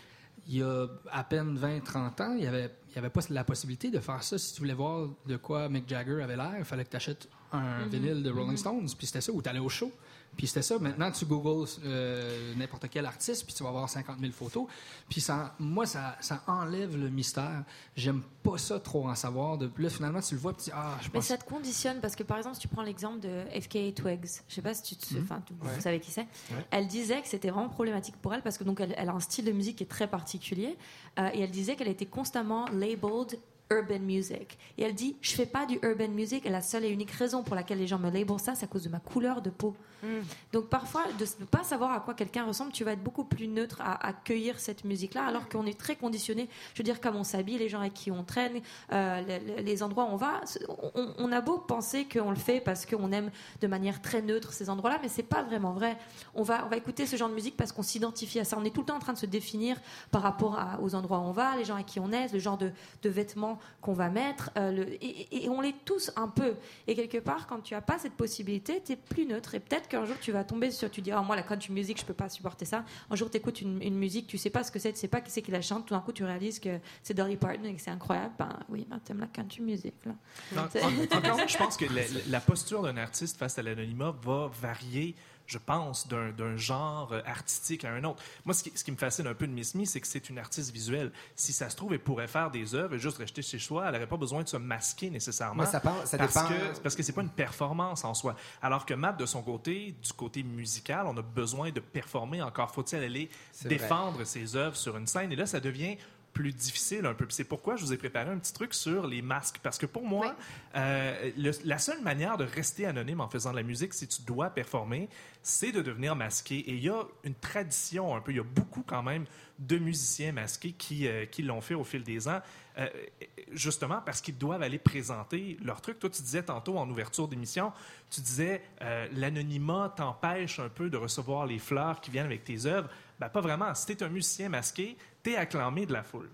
[SPEAKER 6] Il y a à peine 20-30 ans, il n'y avait, il y avait pas la possibilité de faire ça. Si tu voulais voir de quoi Mick Jagger avait l'air, il fallait que tu achètes un vinyle de Rolling Stones, puis c'était ça, ou tu allais au show. Puis c'était ça. Maintenant, tu googles euh, n'importe quel artiste, puis tu vas avoir 50 000 photos. Puis ça, moi, ça, ça enlève le mystère. J'aime pas ça trop en savoir. De, là, finalement, tu le vois, puis tu dis, ah, je
[SPEAKER 3] Mais
[SPEAKER 6] pense...
[SPEAKER 3] ça te conditionne parce que par exemple, si tu prends l'exemple de FKA Twigs, je sais pas si tu te,
[SPEAKER 6] Mhm.
[SPEAKER 3] enfin, tu- vous savez qui c'est. Elle disait que c'était vraiment problématique pour elle parce que donc elle, elle a un style de musique qui est très particulier euh, et elle disait qu'elle était constamment labeled urban music. Et elle dit, je fais pas du urban music et la seule et unique raison pour laquelle les gens me labelent ça, c'est à cause de ma couleur de peau. Donc parfois, de ne pas savoir à quoi quelqu'un ressemble, tu vas être beaucoup plus neutre à accueillir cette musique-là, alors qu'on est très conditionné. Je veux dire, comme on s'habille, les gens avec qui on traîne, euh, les, les endroits où on va, on, on a beau penser qu'on le fait parce qu'on aime de manière très neutre ces endroits-là, mais c'est pas vraiment vrai. On va, on va écouter ce genre de musique parce qu'on s'identifie à ça. On est tout le temps en train de se définir par rapport à- aux endroits où on va, les gens avec qui on est, le genre de, de vêtements qu'on va mettre, euh, le- et, on l'est tous un peu. Et quelque part, quand tu as pas cette possibilité, tu es plus neutre. Et peut-être qu'un jour, tu vas tomber sur, tu dis, ah, moi, la country music, je peux pas supporter ça. Un jour, tu écoutes une, une musique, tu sais pas ce que c'est, tu sais pas qui c'est qui la chante, tout d'un coup, tu réalises que c'est Dolly Parton et que c'est incroyable. Ben oui, ben, t'aimes la country music, là.
[SPEAKER 4] En-
[SPEAKER 3] C'est-
[SPEAKER 4] en- Encore là, je pense que la, la posture d'un artiste face à l'anonymat va varier, je pense, d'un genre artistique à un autre. Moi, ce qui, ce qui me fascine un peu de Miss Me, c'est que c'est une artiste visuelle. Si ça se trouve, elle pourrait faire des œuvres et juste rester chez soi. Elle n'aurait pas besoin de se masquer nécessairement.
[SPEAKER 1] Moi, ça, pense- ça
[SPEAKER 4] parce
[SPEAKER 1] dépend.
[SPEAKER 4] que parce que c'est pas une performance en soi. Alors que Matt de son côté, du côté musical, on a besoin de performer. Encore faut-il aller
[SPEAKER 1] vrai.
[SPEAKER 4] défendre ses œuvres sur une scène? Et là, ça devient plus difficile un peu. C'est pourquoi je vous ai préparé un petit truc sur les masques. Parce que pour moi, euh, le- la seule manière de rester anonyme en faisant de la musique, si tu dois performer, c'est de devenir masqué. Et il y a une tradition un peu, il y a beaucoup quand même de musiciens masqués qui, euh, qui l'ont fait au fil des ans, euh, justement parce qu'ils doivent aller présenter leur truc. Toi, tu disais tantôt en ouverture d'émission, tu disais l'anonymat t'empêche un peu de recevoir les fleurs qui viennent avec tes œuvres. Ben, pas vraiment. Si tu es un musicien masqué, tu es acclamé de la foule.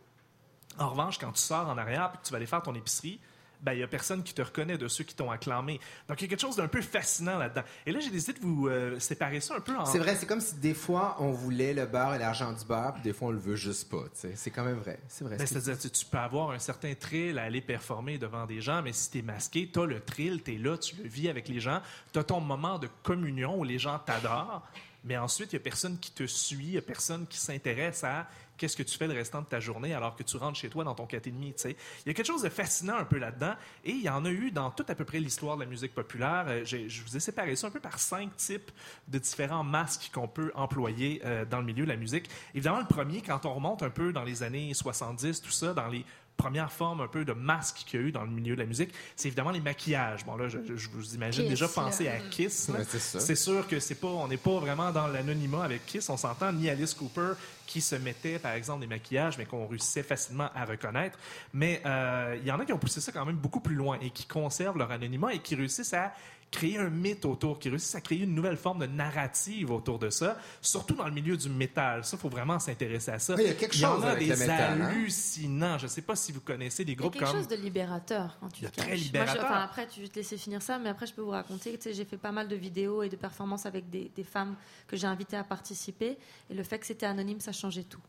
[SPEAKER 4] En revanche, quand tu sors en arrière et que tu vas aller faire ton épicerie, ben, il n'y a personne qui te reconnaît de ceux qui t'ont acclamé. Donc, il y a quelque chose d'un peu fascinant là-dedans. Et là, j'ai décidé de vous euh, séparer ça un peu en...
[SPEAKER 1] C'est vrai, c'est comme si des fois on voulait le beurre et l'argent du beurre, puis des fois on le veut juste pas. C'est quand même vrai. C'est vrai.
[SPEAKER 4] Ben,
[SPEAKER 1] c'est-
[SPEAKER 4] C'est-à-dire, tu, tu peux avoir un certain thrill à aller performer devant des gens, mais si tu es masqué, tu as le thrill, tu es là, tu le vis avec les gens, tu as ton moment de communion où les gens t'adorent, mais ensuite, il n'y a personne qui te suit, il n'y a personne qui s'intéresse à qu'est-ce que tu fais le restant de ta journée alors que tu rentres chez toi dans ton 4,5. tu sais. Il y a quelque chose de fascinant un peu là-dedans, et il y en a eu dans toute à peu près l'histoire de la musique populaire. Euh, Je vous ai séparé ça un peu par cinq types de différents masques qu'on peut employer euh, dans le milieu de la musique. Évidemment, le premier, quand on remonte un peu dans les années 70, tout ça, dans les premières formes un peu de masques qu'il y a eu dans le milieu de la musique, c'est évidemment les maquillages. Bon, là, je, vous imagine
[SPEAKER 5] Kiss,
[SPEAKER 4] déjà penser à Kiss.
[SPEAKER 1] Ouais. C'est
[SPEAKER 4] sûr que c'est pas, on n'est pas vraiment dans l'anonymat avec Kiss. On s'entend ni Alice Cooper qui se mettait, par exemple, des maquillages, mais qu'on réussissait facilement à reconnaître. Mais euh, il y en a qui ont poussé ça quand même beaucoup plus loin et qui conservent leur anonymat et qui réussissent à créer un mythe autour, qui réussissent à créer une nouvelle forme de narrative autour de ça, surtout dans le milieu du métal. Ça, faut vraiment s'intéresser à ça.
[SPEAKER 1] Oui, il y a quelque
[SPEAKER 4] y en
[SPEAKER 1] chose
[SPEAKER 4] a
[SPEAKER 1] avec
[SPEAKER 4] des
[SPEAKER 1] le métal, hein?
[SPEAKER 4] hallucinants. Je sais pas si vous connaissez des
[SPEAKER 3] Il y a
[SPEAKER 4] groupes
[SPEAKER 3] quelque
[SPEAKER 4] comme
[SPEAKER 3] chose de libérateur quand tu
[SPEAKER 4] Il très
[SPEAKER 3] Moi, je-
[SPEAKER 4] libérateur.
[SPEAKER 3] enfin, après, tu vais te laisser finir ça, mais après, je peux vous raconter. Sais, j'ai fait pas mal de vidéos et de performances avec des, des femmes que j'ai invitées à participer. Et le fait que c'était anonyme, ça changeait tout.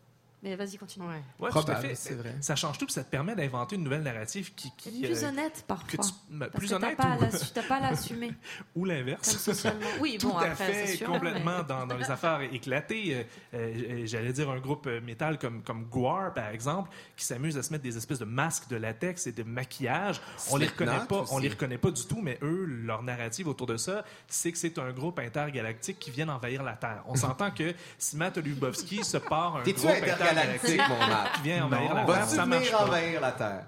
[SPEAKER 3] Mais vas-y, continue.
[SPEAKER 7] Ouais.
[SPEAKER 4] Ouais, tout à
[SPEAKER 1] Probable,
[SPEAKER 4] fait.
[SPEAKER 1] c'est vrai.
[SPEAKER 4] Ça change tout, puis ça te permet d'inventer une nouvelle narrative qui, qui
[SPEAKER 3] Plus
[SPEAKER 4] euh,
[SPEAKER 3] honnête
[SPEAKER 4] que
[SPEAKER 3] parfois.
[SPEAKER 4] tu-
[SPEAKER 3] Parce
[SPEAKER 4] plus
[SPEAKER 3] que
[SPEAKER 4] honnête
[SPEAKER 3] l'assu- t'as pas à l'assumer
[SPEAKER 4] ou l'inverse.
[SPEAKER 3] Oui,
[SPEAKER 4] Tout
[SPEAKER 3] bon,
[SPEAKER 4] à
[SPEAKER 3] après,
[SPEAKER 4] fait,
[SPEAKER 3] sûr.
[SPEAKER 4] complètement
[SPEAKER 3] mais-
[SPEAKER 4] dans, dans les affaires éclatées. Euh, euh, J'allais dire un groupe métal comme, comme Gwar, par exemple, qui s'amuse à se mettre des espèces de masques de latex et de maquillage. On les reconnaît pas, on les reconnaît pas du tout, mais eux, leur narrative autour de ça, c'est que c'est un groupe intergalactique qui vient envahir la Terre. On s'entend que si Matt Lubowski se part un groupe
[SPEAKER 1] intergalactique, mon Matt?
[SPEAKER 4] qui vient envahir la Terre,
[SPEAKER 1] Vas-tu venir envahir la Terre?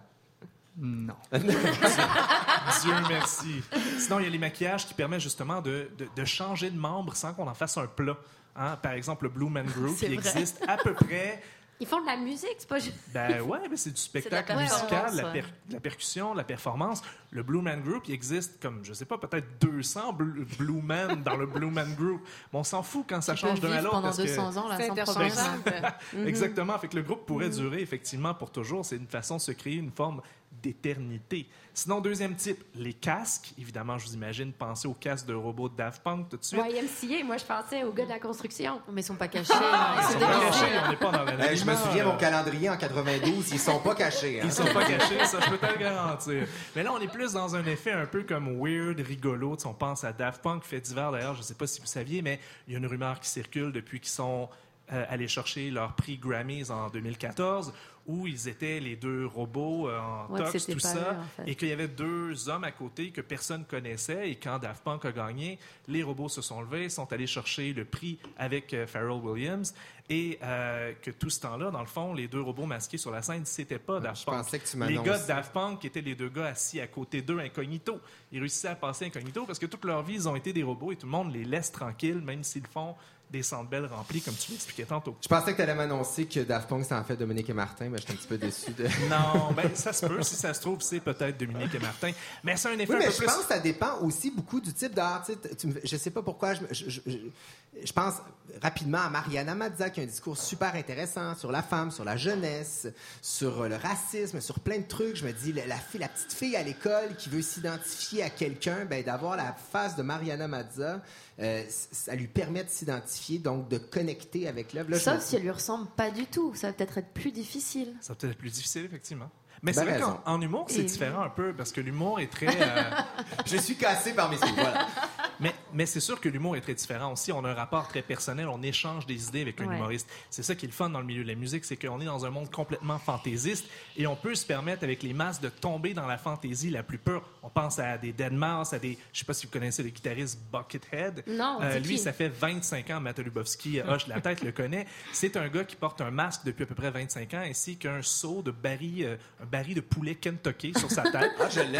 [SPEAKER 6] Non.
[SPEAKER 4] Dieu merci. Sinon, il y a les maquillages qui permettent justement de, de- de changer de membre sans qu'on en fasse un plat. Hein? Par exemple, le Blue Man Group, qui
[SPEAKER 3] vrai.
[SPEAKER 4] existe à peu près.
[SPEAKER 5] Ils font de la musique, c'est pas juste.
[SPEAKER 4] Ben ouais, mais c'est du spectacle
[SPEAKER 3] la
[SPEAKER 4] musical, la, per-
[SPEAKER 3] ouais.
[SPEAKER 4] la percussion, la performance. Le Blue Man Group, il existe comme, je sais pas, peut-être 200 Blue, Blue Men dans le Blue Man Group. Mais on s'en fout quand ça change d'un à l'autre.
[SPEAKER 3] pendant
[SPEAKER 4] parce que-
[SPEAKER 3] 200 ans, là,
[SPEAKER 7] C'est.
[SPEAKER 4] Exactement. Fait que le groupe pourrait durer effectivement pour toujours. C'est une façon de se créer une forme d'éternité. Sinon, deuxième type, les casques. Évidemment, je vous imagine penser aux casques de robots de Daft Punk tout de suite.
[SPEAKER 5] YMCA, moi, je pensais aux gars de la construction.
[SPEAKER 3] Mais ils sont pas cachés. hein, Ils
[SPEAKER 4] Ils
[SPEAKER 3] sont
[SPEAKER 4] pas cachés, on n'est pas dans la
[SPEAKER 1] Eh, je me souviens, mon calendrier en 92, ils sont pas cachés. hein.
[SPEAKER 4] Ils sont pas cachés, ça, je peux te le garantir. Mais là, on est plus dans un effet un peu comme weird, rigolo. Tu sais, on pense à Daft Punk, fait divers d'ailleurs, je sais pas si vous saviez, mais il y a une rumeur qui circule depuis qu'ils sont euh, allés chercher leur prix Grammys en 2014, où ils étaient les deux robots euh, en
[SPEAKER 3] Ouais,
[SPEAKER 4] tox, tout ça,
[SPEAKER 3] eux, en fait.
[SPEAKER 4] et qu'il y avait deux hommes à côté que personne connaissait. Et quand Daft Punk a gagné, les robots se sont levés, sont allés chercher le prix avec euh, Pharrell Williams, et euh, que tout ce temps-là, dans le fond, les deux robots masqués sur la scène, c'était pas Daft
[SPEAKER 1] je
[SPEAKER 4] Punk.
[SPEAKER 1] pensais que tu
[SPEAKER 4] Les gars de Daft Punk étaient les deux gars assis à côté d'eux incognito. Ils réussissaient à passer incognito parce que toute leur vie, ils ont été des robots et tout le monde les laisse tranquilles, même s'ils font des centres-belles remplis, comme tu l'expliquais tantôt.
[SPEAKER 1] Je pensais que tu allais m'annoncer que Daft Punk, c'était en fait Dominique et Martin, mais j'étais un petit peu déçu de.
[SPEAKER 4] Non, ben ça se peut. Si ça se trouve, c'est peut-être Dominique et Martin. Mais c'est un effet
[SPEAKER 1] Oui,
[SPEAKER 4] un
[SPEAKER 1] mais
[SPEAKER 4] peu
[SPEAKER 1] je
[SPEAKER 4] plus...
[SPEAKER 1] pense que ça dépend aussi beaucoup du type d'art. Tu tu je sais pas pourquoi. Je, je- je- pense rapidement à Mariana Mazza qui a un discours super intéressant sur la femme, sur la jeunesse, sur euh, le racisme, sur plein de trucs. Je me dis, la, la fille, la petite fille à l'école qui veut s'identifier à quelqu'un, ben, d'avoir la face de Mariana Mazza, euh, ça lui permet de s'identifier, donc de connecter avec l'œuvre.
[SPEAKER 3] Sauf
[SPEAKER 1] me-
[SPEAKER 3] si elle lui ressemble pas du tout. Ça va peut-être être plus difficile.
[SPEAKER 4] Ça va peut-être être plus difficile, effectivement. Mais
[SPEAKER 1] Ben
[SPEAKER 4] c'est vrai
[SPEAKER 1] raison.
[SPEAKER 4] qu'en en humour, c'est
[SPEAKER 3] Et-
[SPEAKER 4] différent un peu parce que l'humour est très... euh,
[SPEAKER 1] Je suis cassé par mes voilà.
[SPEAKER 4] Mais Mais c'est sûr que l'humour est très différent aussi. On a un rapport très personnel, on échange des idées avec un
[SPEAKER 3] Ouais.
[SPEAKER 4] humoriste. C'est ça qui est le fun dans le milieu de la musique, c'est qu'on est dans un monde complètement fantaisiste et on peut se permettre avec les masses de tomber dans la fantaisie la plus pure. On pense à des Dead Mouse, à des, je sais pas si vous connaissez le guitariste Buckethead.
[SPEAKER 5] Non,
[SPEAKER 4] Euh, lui,
[SPEAKER 5] qui?
[SPEAKER 4] ça fait 25 ans, Matt Lubowski, hoche la tête, le connaît. C'est un gars qui porte un masque depuis à peu près 25 ans ainsi qu'un seau de baril, euh, un baril de poulet Kentucky sur sa tête.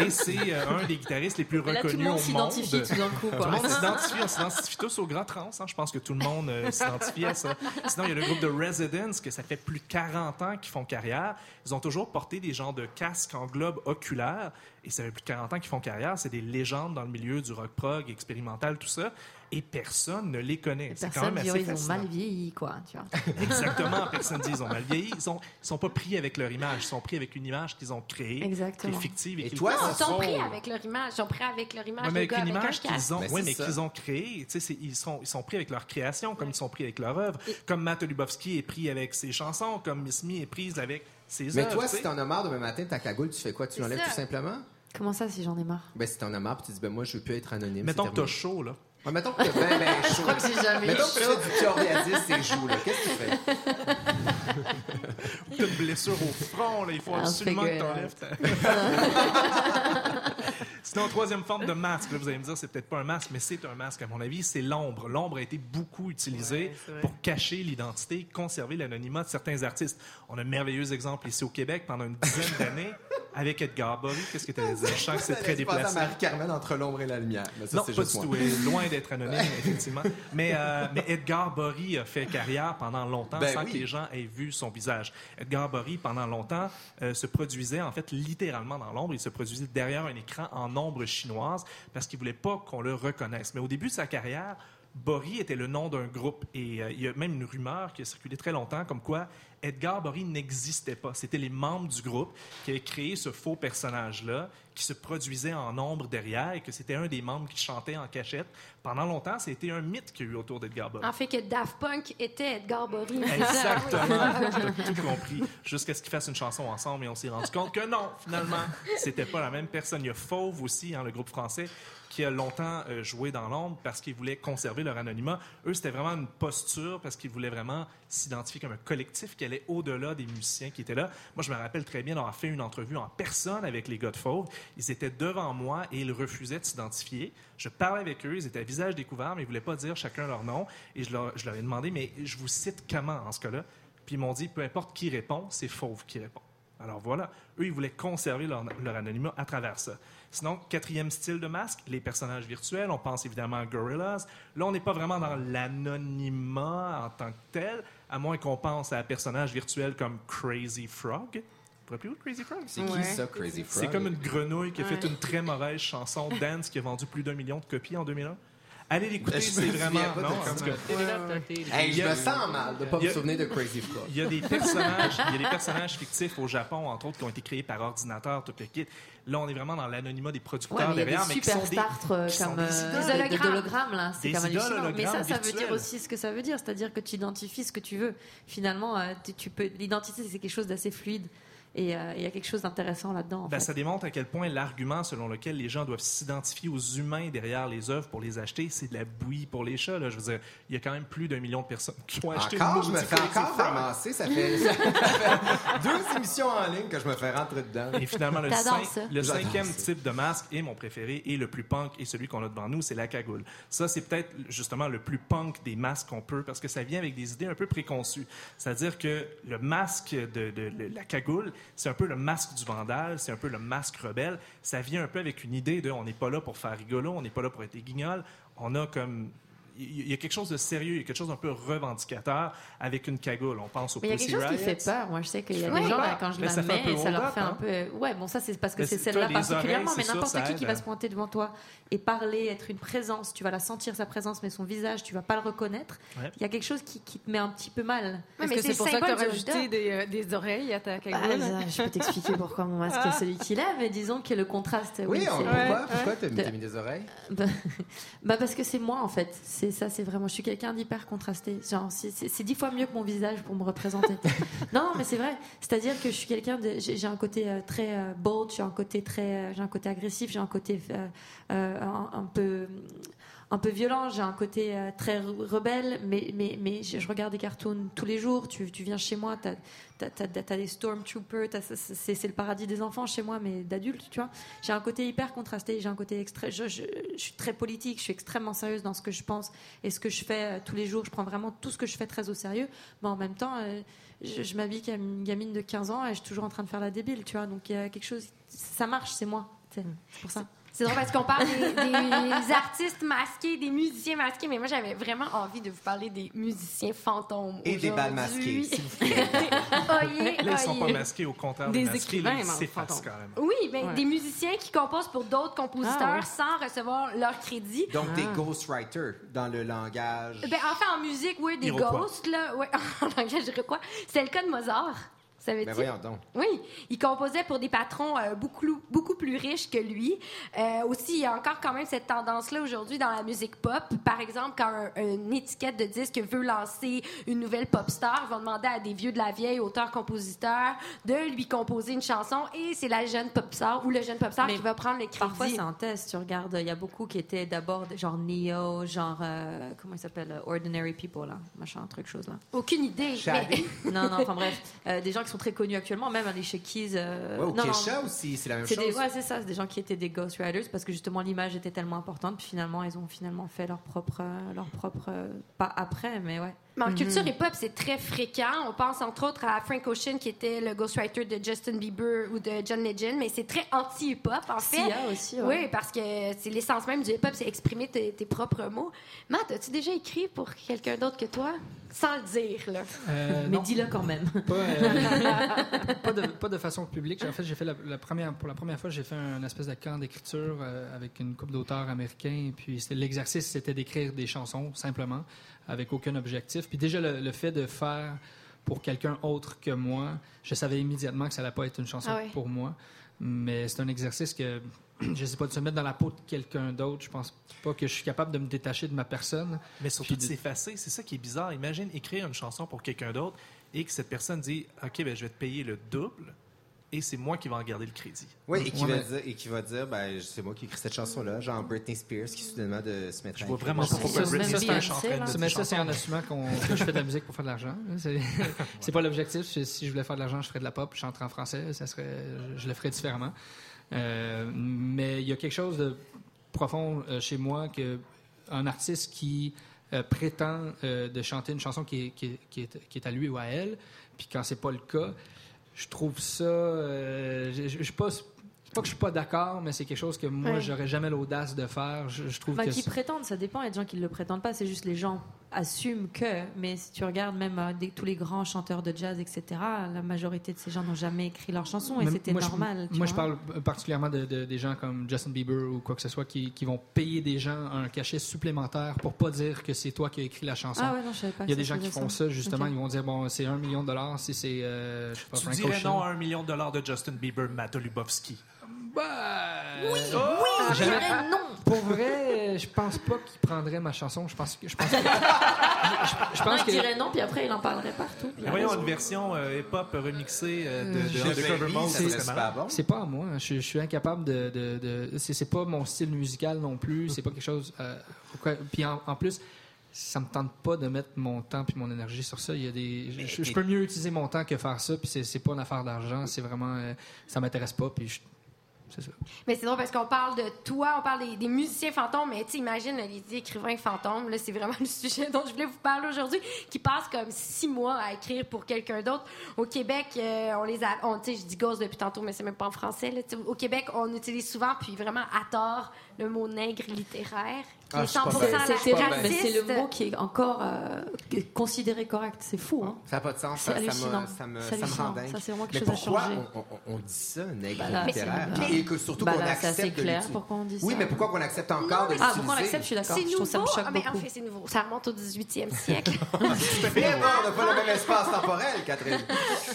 [SPEAKER 4] Et c'est euh, un des guitaristes les plus
[SPEAKER 3] Mais là, tout
[SPEAKER 4] reconnus
[SPEAKER 3] le monde
[SPEAKER 4] au
[SPEAKER 3] s'identifie
[SPEAKER 4] monde.
[SPEAKER 3] tout d'un coup.
[SPEAKER 4] Tout le monde s'identifie, on s'identifie tous au grand trans. hein. Je pense que tout le monde euh, s'identifie à ça. Sinon, il y a le groupe de Residents, que ça fait plus de 40 ans qu'ils font carrière. Ils ont toujours porté des genres de casques en globe oculaire. Et ça fait plus de 40 ans qu'ils font carrière. C'est des légendes dans le milieu du rock prog, expérimental, tout ça. Et personne ne les connaît. C'est quand
[SPEAKER 3] Personne
[SPEAKER 4] même
[SPEAKER 3] dit,
[SPEAKER 4] assez
[SPEAKER 3] oh, ils ont mal vieilli, quoi. Tu vois.
[SPEAKER 4] Exactement. Personne dit ils ont mal vieilli. Ils sont, ils sont pas pris avec leur image. Ils sont pris avec une image qu'ils ont créée,
[SPEAKER 3] Exactement.
[SPEAKER 4] qui est fictive. Et,
[SPEAKER 1] Et toi,
[SPEAKER 5] Non,
[SPEAKER 1] ce
[SPEAKER 5] ils sont pris avec leur image. Ils sont pris avec leur image
[SPEAKER 4] Ouais, mais avec une image qu'ils ont,
[SPEAKER 1] Ben,
[SPEAKER 4] ouais, mais
[SPEAKER 1] ça.
[SPEAKER 4] qu'ils ont créée. Tu sais, c'est- ils sont, ils sont pris avec leur création, comme ils sont pris avec leur œuvre. Comme Matt Lubowski est pris avec ses chansons, comme Miss Me est prise avec ses
[SPEAKER 1] Mais
[SPEAKER 4] œuvres.
[SPEAKER 1] toi,
[SPEAKER 4] tu
[SPEAKER 1] si t'en as marre demain matin, ta cagoule, tu fais quoi? Tu l'enlèves tout simplement?
[SPEAKER 3] Comment ça, si j'en ai marre?
[SPEAKER 1] Ben, si t'en as marre, tu dis, ben, moi, je veux plus être anonyme.
[SPEAKER 4] Mettons que t'as chaud, là.
[SPEAKER 1] Ouais, mettons que t'as ben, ben chaud.
[SPEAKER 3] j'ai jamais
[SPEAKER 1] Mettons que tu fais du psoriasis tes joues, là. Qu'est-ce que tu fais?
[SPEAKER 4] Ou t'as une blessure au front, là. Il faut
[SPEAKER 3] Ah,
[SPEAKER 4] absolument que t'enlèves ta... Sinon, troisième forme de masque, là, vous allez me dire, c'est peut-être pas un masque, mais c'est un masque, à mon avis, c'est l'ombre. L'ombre a été beaucoup utilisée pour cacher l'identité, conserver l'anonymat de certains artistes. On a un merveilleux exemple ici au Québec pendant une dizaine d'années avec Edgar Bory. Qu'est-ce que tu allais dire? Je sens que c'est très
[SPEAKER 1] Je pense à
[SPEAKER 4] déplacé.
[SPEAKER 1] Marie-Carmen entre l'ombre et la lumière. Mais ça,
[SPEAKER 4] Non, pas
[SPEAKER 1] juste
[SPEAKER 4] du tout. Loin d'être anonyme, effectivement. Mais, euh, mais Edgar Bory a fait carrière pendant longtemps
[SPEAKER 1] Ben
[SPEAKER 4] sans
[SPEAKER 1] oui.
[SPEAKER 4] que les gens aient vu son visage. Edgar Bory, pendant longtemps, euh, se produisait, en fait, littéralement dans l'ombre. Il se produisait derrière un écran en ombre chinoise parce qu'il voulait pas qu'on le reconnaisse. Mais au début de sa carrière, Bory était le nom d'un groupe et euh, il y a même une rumeur qui a circulé très longtemps comme quoi Edgar Bory n'existait pas. C'était les membres du groupe qui avaient créé ce faux personnage-là, qui se produisait en ombre derrière et que c'était un des membres qui chantait en cachette. Pendant longtemps, c'était un mythe qu'il y a eu autour d'Edgar Bory.
[SPEAKER 5] En fait, que Daft Punk était Edgar Bory.
[SPEAKER 4] Exactement. T'as tout compris. Jusqu'à ce qu'ils fassent une chanson ensemble et on s'est rendu compte que non, finalement, c'était pas la même personne. Il y a Fauve aussi, hein, le groupe français, qui a longtemps euh, joué dans l'ombre parce qu'ils voulaient conserver leur anonymat. Eux, c'était vraiment une posture parce qu'ils voulaient vraiment s'identifier comme un collectif qui allait au-delà des musiciens qui étaient là. Moi, je me rappelle très bien d'avoir fait une entrevue en personne avec les gars de Fauve. Ils étaient devant moi et ils refusaient de s'identifier. Je parlais avec eux, ils étaient à visage découvert, mais ils voulaient pas dire chacun leur nom. Et je leur, je leur ai demandé, mais je vous cite comment en ce cas-là? Puis ils m'ont dit, peu importe qui répond, c'est Fauve qui répond. Alors voilà, eux, ils voulaient conserver leur, leur anonymat à travers ça. Sinon, quatrième style de masque, les personnages virtuels. On pense évidemment à Gorillaz. Là, on n'est pas vraiment dans l'anonymat en tant que tel, à moins qu'on pense à un personnage virtuel comme Crazy Frog. Vous vous rappelez-vous de Crazy Frog?
[SPEAKER 1] C'est qui
[SPEAKER 7] Ouais.
[SPEAKER 1] ça, Crazy Frog?
[SPEAKER 4] C'est comme une grenouille qui a fait une très mauvaise chanson Dance qui a vendu plus d'un million de copies en 2001. Allez l'écouter, c'est vraiment...
[SPEAKER 1] pas je
[SPEAKER 4] y a-
[SPEAKER 1] me sens mal de pas
[SPEAKER 4] il y
[SPEAKER 1] me souvenir de Crazy Frog.
[SPEAKER 4] Il y a des personnages, il y a des personnages fictifs au Japon, entre autres, qui ont été créés par ordinateur, tout le kit. Là, on est vraiment dans l'anonymat des
[SPEAKER 3] Ouais,
[SPEAKER 4] producteurs
[SPEAKER 3] mais y a
[SPEAKER 4] derrière, mais qui sont des,
[SPEAKER 3] euh,
[SPEAKER 4] qui sont
[SPEAKER 3] comme
[SPEAKER 4] des
[SPEAKER 3] euh,
[SPEAKER 5] hologrammes.
[SPEAKER 3] là. C'est
[SPEAKER 4] Des
[SPEAKER 3] quand même. Mais ça, ça veut dire aussi ce que ça veut dire. C'est-à-dire que tu identifies ce que tu veux. Finalement, euh, tu, tu peux. L'identité, c'est quelque chose d'assez fluide. Et euh, il y a quelque chose d'intéressant là-dedans. en
[SPEAKER 4] Ben, ça démontre à quel point l'argument selon lequel les gens doivent s'identifier aux humains derrière les œuvres pour les acheter, c'est de la bouillie pour les chats. Là. Je veux dire, il y a quand même plus d'un million de personnes qui ont acheté
[SPEAKER 1] Encore, je me fais encore ramasser. Ça fait, ça fait deux émissions en ligne que je me fais rentrer dedans.
[SPEAKER 4] Et finalement, le, cinq- le cinquième
[SPEAKER 1] ça.
[SPEAKER 4] type de masque est mon préféré et le plus punk et celui qu'on a devant nous, c'est la cagoule. Ça, c'est peut-être justement le plus punk des masques qu'on peut parce que ça vient avec des idées un peu préconçues. C'est-à-dire que le masque de, de- de la cagoule, c'est un peu le masque du vandale, c'est un peu le masque rebelle. Ça vient un peu avec une idée de on n'est pas là pour faire rigolo, on n'est pas là pour être des guignols. On a comme il y a quelque chose de sérieux, il y a quelque chose d'un peu revendicateur avec une cagoule. On pense au
[SPEAKER 3] Mais il y a
[SPEAKER 4] Pussy
[SPEAKER 3] quelque chose qui
[SPEAKER 4] Riot.
[SPEAKER 3] fait peur. Moi, je sais qu'il y a des gens, là, quand je
[SPEAKER 4] Mais
[SPEAKER 3] la
[SPEAKER 4] ça
[SPEAKER 3] mets, ça leur fait un
[SPEAKER 4] hein.
[SPEAKER 3] peu. Ouais, bon, ça, c'est parce que c'est celle-là particulièrement.
[SPEAKER 4] oreilles,
[SPEAKER 3] Mais n'importe qui qui va se pointer devant toi et parler, être une présence, tu vas la sentir, sa présence, mais son visage, tu vas pas le reconnaître.
[SPEAKER 4] Ouais.
[SPEAKER 3] Il y a quelque chose qui, qui te met un petit peu mal.
[SPEAKER 5] Ouais,
[SPEAKER 7] Est-ce
[SPEAKER 5] mais
[SPEAKER 7] que
[SPEAKER 5] c'est
[SPEAKER 7] pour ça que tu as rajouté des, euh, des oreilles à ta
[SPEAKER 3] Bah,
[SPEAKER 7] cagoule?
[SPEAKER 3] je peux t'expliquer pourquoi mon masque est celui qu'il est, mais disons que le contraste.
[SPEAKER 1] Oui, pourquoi, t'as
[SPEAKER 3] De-
[SPEAKER 1] t'as mis des oreilles?
[SPEAKER 3] Bah, bah parce que c'est moi en fait. C'est ça, c'est vraiment. Je suis quelqu'un d'hyper contrasté. C'est- c'est c'est dix fois mieux que mon visage pour me représenter. non, non, mais c'est vrai. C'est-à-dire que je suis quelqu'un de. J'ai un côté euh, très euh, bold, j'ai un côté très, euh, j'ai un côté agressif, j'ai un côté un, un peu un peu violent, j'ai un côté euh, très re- rebelle, mais, mais, mais je, je regarde des cartoons tous les jours. Tu, tu viens chez moi, t'as as, des Stormtroopers, c'est le paradis des enfants chez moi, mais d'adultes, tu vois. J'ai un côté hyper contrasté, j'ai un côté extrait. Je, je, je suis très politique, je suis extrêmement sérieuse dans ce que je pense et ce que je fais euh, tous les jours. Je prends vraiment tout ce que je fais très au sérieux, mais en même temps, euh, je, je m'habille comme une gamine de 15 ans et je suis toujours en train de faire la débile, tu vois. Donc il y a quelque chose, ça marche, c'est moi. C'est c'est pour ça.
[SPEAKER 5] C'est drôle parce qu'on parle des, des artistes masqués, des musiciens masqués, mais moi j'avais vraiment envie de vous parler des musiciens fantômes.
[SPEAKER 1] Et des balles masquées, s'il vous plaît.
[SPEAKER 5] Oyez,
[SPEAKER 4] Là, ils sont pas masqués, au contraire.
[SPEAKER 7] Des
[SPEAKER 4] masqués, là,
[SPEAKER 7] écrivains,
[SPEAKER 4] ils quand même.
[SPEAKER 5] Oui,
[SPEAKER 7] Ouais.
[SPEAKER 5] des musiciens qui composent pour d'autres compositeurs
[SPEAKER 7] Ah, ouais.
[SPEAKER 5] sans recevoir leur crédit.
[SPEAKER 1] Donc, des ghostwriters dans le langage.
[SPEAKER 5] Ben, enfin, en musique, oui, des
[SPEAKER 4] Iroquois.
[SPEAKER 5] ghosts, là. Ouais, en langage iroquois. C'est le cas de Mozart. Savais-tu?
[SPEAKER 1] Ben voyons donc.
[SPEAKER 5] Oui, il composait pour des patrons euh, beaucoup, beaucoup plus riches que lui. Euh, aussi, il y a encore quand même cette tendance-là aujourd'hui dans la musique pop. Par exemple, quand un- une étiquette de disque veut lancer une nouvelle pop star, ils vont demander à des vieux de la vieille, auteurs-compositeurs, de lui composer une chanson et c'est la jeune pop star ou le jeune pop star
[SPEAKER 3] Mais
[SPEAKER 5] qui va prendre le crédit.
[SPEAKER 3] Parfois, c'est un test. Tu regardes, il y a beaucoup qui étaient d'abord genre Neo, genre, euh, comment il s'appelle, Ordinary People, là, machin, truc, chose, là.
[SPEAKER 5] Aucune idée. Mais-
[SPEAKER 3] Non, non, enfin bref, euh, des gens qui sont très connus actuellement, même Alicia Keys. euh,
[SPEAKER 1] Ouais, ou
[SPEAKER 3] non, non,
[SPEAKER 1] Kesha aussi, c'est la même chose.
[SPEAKER 3] des, ouais, c'est ça, c'est des gens qui étaient des ghostwriters parce que justement l'image était tellement importante, puis finalement ils ont finalement fait leur propre, euh, leur propre, euh, pas après, mais ouais.
[SPEAKER 5] Mais en culture hip-hop, c'est très fréquent. On pense entre autres à Frank Ocean, qui était le ghostwriter de Justin Bieber ou de John Legend, mais c'est très anti-hip-hop, en fait.
[SPEAKER 3] Sia aussi, ouais.
[SPEAKER 5] Oui, parce que c'est l'essence même du hip-hop, c'est exprimer tes, tes propres mots. Matt, as-tu déjà écrit pour quelqu'un d'autre que toi? Sans le dire, là.
[SPEAKER 6] Euh,
[SPEAKER 3] Mais dis-le quand même.
[SPEAKER 6] pas, euh, pas, de, pas de façon publique. En fait, j'ai fait la, la première, pour la première fois, j'ai fait un espèce de camp d'écriture euh, avec une couple d'auteurs américains. Puis l'exercice, c'était d'écrire des chansons simplement, avec aucun objectif. Puis déjà le, le fait de faire pour quelqu'un autre que moi, je savais immédiatement que ça allait pas être une chanson
[SPEAKER 5] Ah
[SPEAKER 6] pour moi. Mais c'est un exercice que je sais pas de se mettre dans la peau de quelqu'un d'autre. Je pense pas que je suis capable de me détacher de ma personne.
[SPEAKER 4] Mais surtout de- s'effacer, c'est ça qui est bizarre. Imagine écrire une chanson pour quelqu'un d'autre et que cette personne dit OK, ben, je vais te payer le double et c'est moi qui vais en garder le crédit.
[SPEAKER 1] Oui, et qui,
[SPEAKER 6] Ouais,
[SPEAKER 1] va
[SPEAKER 6] mais-
[SPEAKER 1] dire, et qui va dire, ben, c'est moi qui ai écrit cette chanson-là, genre Britney Spears qui soudainement de se mettre
[SPEAKER 4] Je
[SPEAKER 1] à
[SPEAKER 4] vois vraiment pas pourquoi
[SPEAKER 6] Ça,
[SPEAKER 4] Britney Spears train de
[SPEAKER 6] Ça, c'est en assumant qu'on- que je fais de la musique pour faire de l'argent. C'est c'est pas l'objectif. Si je voulais faire de l'argent, je ferais de la pop, je chanterais en français, ça serait, je le ferais différemment. Euh, mais il y a quelque chose de profond euh, chez moi que un artiste qui euh, prétend euh, de chanter une chanson qui est, qui, est, qui, est, qui est à lui ou à elle, puis quand c'est pas le cas, je trouve ça. euh, je, je, pas. pas que je suis pas d'accord, mais c'est quelque chose que moi,
[SPEAKER 5] Ouais.
[SPEAKER 6] j'aurais jamais l'audace de faire. Je, je trouve que
[SPEAKER 3] qui prétendent, ça dépend. Il y a des gens qui ne le prétendent pas. C'est juste les gens assument que. Mais si tu regardes même euh, des- tous les grands chanteurs de jazz, etc., la majorité de ces gens n'ont jamais écrit leurs chansons et c'était
[SPEAKER 6] je-
[SPEAKER 3] normal. tu
[SPEAKER 6] moi, je parle particulièrement de, de- des gens comme Justin Bieber ou quoi que ce soit qui, qui vont payer des gens un cachet supplémentaire pour pas dire que c'est toi qui as écrit la chanson.
[SPEAKER 3] Ah ouais, non, je savais pas.
[SPEAKER 6] Il y a des gens qui font ça, justement. Ils vont dire, bon, c'est un million de dollars si c'est, euh, je sais pas,
[SPEAKER 4] Tu
[SPEAKER 6] Frank
[SPEAKER 4] dirais
[SPEAKER 6] Ocean.
[SPEAKER 4] non à un million de dollars de Justin Bieber, Matt Lubowski.
[SPEAKER 6] Ben,
[SPEAKER 5] Oui,
[SPEAKER 6] euh,
[SPEAKER 5] oui, je dirais non.
[SPEAKER 6] Pour vrai, je pense pas qu'il prendrait ma chanson. Je pense que, je pense que, je, je
[SPEAKER 3] Non,
[SPEAKER 6] pense
[SPEAKER 3] il
[SPEAKER 6] que,
[SPEAKER 3] dirait non, puis après il en parlerait partout.
[SPEAKER 4] Voyons une version euh, hip-hop remixée euh, de, de malade.
[SPEAKER 1] super bon.
[SPEAKER 6] C'est pas à moi. Je, je suis incapable de. de, de- c'est, c'est pas mon style musical non plus. C'est pas quelque chose. euh, puis en, en plus, ça me tente pas de mettre mon temps puis mon énergie sur ça. Il y a des. Je, je- je peux mieux utiliser mon temps que faire ça. Puis c'est, c'est pas une affaire d'argent. C'est vraiment. euh, ça m'intéresse pas. Puis je- c'est ça.
[SPEAKER 5] Mais c'est drôle parce qu'on parle de toi, on parle des, musiciens fantômes, mais tu sais, imagine les écrivains fantômes, là, c'est vraiment le sujet dont je voulais vous parler aujourd'hui, qui passent comme six mois à écrire pour quelqu'un d'autre. Au Québec, euh, on les a, on, je dis gosse depuis tantôt, mais c'est même pas en français, Au Québec, on utilise souvent, puis vraiment à tort, le mot nègre littéraire, qui
[SPEAKER 1] Ah,
[SPEAKER 5] est
[SPEAKER 1] je suis pas
[SPEAKER 5] 100%
[SPEAKER 1] bien.
[SPEAKER 5] la
[SPEAKER 3] C'est mais
[SPEAKER 5] raciste.
[SPEAKER 3] c'est le mot qui est encore euh, considéré correct. C'est fou, hein.
[SPEAKER 1] Ça n'a pas de sens.
[SPEAKER 3] C'est
[SPEAKER 1] Ça, ça me,
[SPEAKER 3] hallucinant.
[SPEAKER 1] ça me,
[SPEAKER 3] C'est
[SPEAKER 1] ça me rend dingue.
[SPEAKER 3] Ça, c'est vraiment quelque
[SPEAKER 1] Mais
[SPEAKER 3] chose à
[SPEAKER 1] pourquoi
[SPEAKER 3] changer.
[SPEAKER 1] on, on- on dit ça, nègre
[SPEAKER 3] Bah là,
[SPEAKER 1] littéraire?
[SPEAKER 3] c'est-
[SPEAKER 1] Et que surtout
[SPEAKER 3] Bah
[SPEAKER 1] qu'on
[SPEAKER 3] c'est
[SPEAKER 1] accepte
[SPEAKER 3] assez
[SPEAKER 1] de
[SPEAKER 3] clair pourquoi on dit
[SPEAKER 1] Oui,
[SPEAKER 3] ça.
[SPEAKER 1] mais pourquoi qu'on accepte encore
[SPEAKER 5] Non,
[SPEAKER 1] de
[SPEAKER 3] Ah, pourquoi on l'accepte, je suis d'accord.
[SPEAKER 5] C'est
[SPEAKER 3] Je trouve ça me
[SPEAKER 5] nouveau.
[SPEAKER 3] choque
[SPEAKER 5] Ah, mais en fait, c'est nouveau. Ça remonte au 18e siècle.
[SPEAKER 1] Mais non, on n'a pas le même espace temporel, Catherine.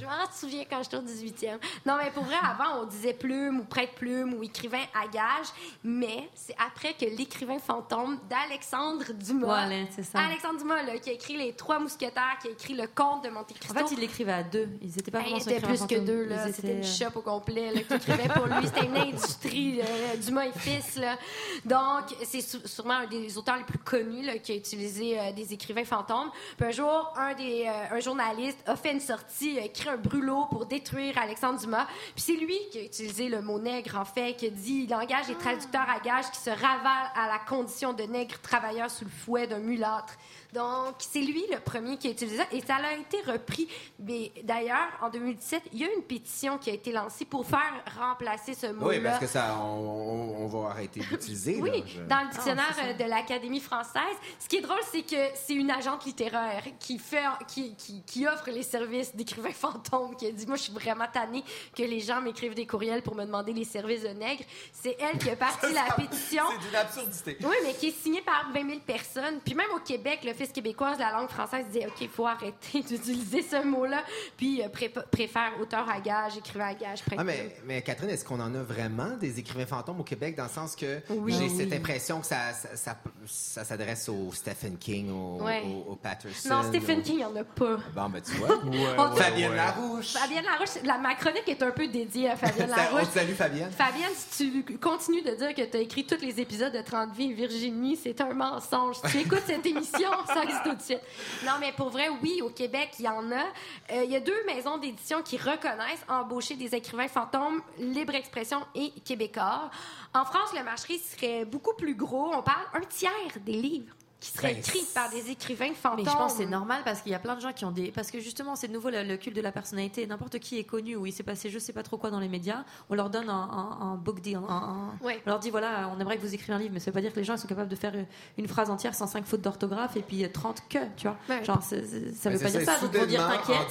[SPEAKER 5] je m'en souviens quand j'étais au 18e. Non, mais pour vrai, avant, on disait plume ou prête-plume ou écrivain à gage. Mais c'est après que l'écrivain fantôme d'Alexandre Dumas.
[SPEAKER 3] Voilà, c'est ça.
[SPEAKER 5] Alexandre Dumas, là, qui a écrit Les Trois Mousquetaires, qui a écrit Le Conte de Monte
[SPEAKER 3] En fait, il l'écrivait à deux. Ils n'étaient pas
[SPEAKER 5] Hey,
[SPEAKER 3] vraiment
[SPEAKER 5] il
[SPEAKER 3] sur
[SPEAKER 5] était
[SPEAKER 3] écrivain
[SPEAKER 5] plus que deux, là.
[SPEAKER 3] Ils
[SPEAKER 5] C'était
[SPEAKER 3] étaient,
[SPEAKER 5] une
[SPEAKER 3] euh,
[SPEAKER 5] shop au complet là, qui écrivait pour lui. C'était une industrie, euh, Dumas et fils. Là. Donc, c'est sûrement un des auteurs les plus connus là, qui a utilisé euh, des écrivains fantômes. Puis un jour, un, des, euh, un journaliste a fait une sortie, a écrit un brûlot pour détruire Alexandre Dumas. Puis c'est lui qui a utilisé le mot nègre, en fait, qui a dit il engage les traducteurs à gage qui se ravalent à la condition de nègre travailleur sous le fouet d'un mulâtre. Donc, c'est lui le premier qui a utilisé ça et ça a été repris. Mais d'ailleurs, en 2017, il y a une pétition qui a été lancée pour faire remplacer ce mot-là.
[SPEAKER 1] Oui, parce que ça, on, on- on va arrêter d'utiliser.
[SPEAKER 5] Oui,
[SPEAKER 1] là, je-
[SPEAKER 5] dans le dictionnaire
[SPEAKER 3] Ah,
[SPEAKER 5] euh, de l'Académie française. Ce qui est drôle, c'est que c'est une agente littéraire qui fait, qui, qui, qui offre les services d'écrivain fantôme, qui a dit, moi, je suis vraiment tannée que les gens m'écrivent des courriels pour me demander les services de nègre. C'est elle qui a parti la pétition.
[SPEAKER 1] C'est d'une absurdité.
[SPEAKER 5] Oui, mais qui est signé par 20 000 personnes. Puis même au Québec, l'Office québécois de la langue française disait OK, il faut arrêter d'utiliser ce mot-là. Puis euh, pré- préfère auteur à gage, écrivain à gage.
[SPEAKER 1] Ah, mais, mais Catherine, est-ce qu'on en a vraiment des écrivains fantômes au Québec dans le sens que
[SPEAKER 5] Oui.
[SPEAKER 1] j'ai
[SPEAKER 5] Oui.
[SPEAKER 1] cette impression que ça, ça, ça, ça s'adresse au Stephen King, au,
[SPEAKER 5] Ouais.
[SPEAKER 1] au- au Patterson?
[SPEAKER 5] Non, Stephen
[SPEAKER 1] au-
[SPEAKER 5] King, il n'y en a pas.
[SPEAKER 1] Bon, ben tu vois.
[SPEAKER 5] On-
[SPEAKER 1] Fabienne Larouche.
[SPEAKER 5] Fabienne Larouche, la, ma chronique est un peu dédiée à Fabienne
[SPEAKER 1] On
[SPEAKER 5] Larouche.
[SPEAKER 1] te salue, Fabienne.
[SPEAKER 5] Fabienne, si tu continues de dire que tu as écrit tous les épisodes de 30 vies Virginie, c'est un mensonge. Si tu écoutes cette émission, tout. Non, mais pour vrai, oui, au Québec, il y en a. Euh, Il y a deux maisons d'édition qui reconnaissent embaucher des écrivains fantômes, Libre Expression et Québécois. En France, le marché serait beaucoup plus gros. On parle un tiers des livres qui seraient
[SPEAKER 1] Ben,
[SPEAKER 5] écrits par des écrivains fantômes.
[SPEAKER 3] Mais je pense que c'est normal parce qu'il y a plein de gens qui ont des. Parce que justement, c'est de nouveau le, le culte de la personnalité. N'importe qui est connu ou il s'est passé je sais pas trop quoi dans les médias. On leur donne un, un- un book deal. un- un-
[SPEAKER 5] Ouais.
[SPEAKER 3] On leur dit voilà, on aimerait que vous écriviez un livre, mais ça veut pas dire que les gens sont capables de faire une phrase entière sans 5 fautes d'orthographe et puis 30 que, tu vois.
[SPEAKER 5] Ouais.
[SPEAKER 3] Genre, ça veut pas dire ça. Donc, pour dire t'inquiète.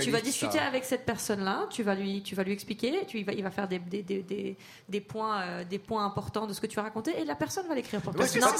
[SPEAKER 3] Tu vas discuter avec cette personne-là, tu vas lui, tu vas lui expliquer, tu, il, va, il va faire des, des, des, des, des points, euh, des points importants de ce que tu vas raconter et la personne va l'écrire pour toi. C'est normal.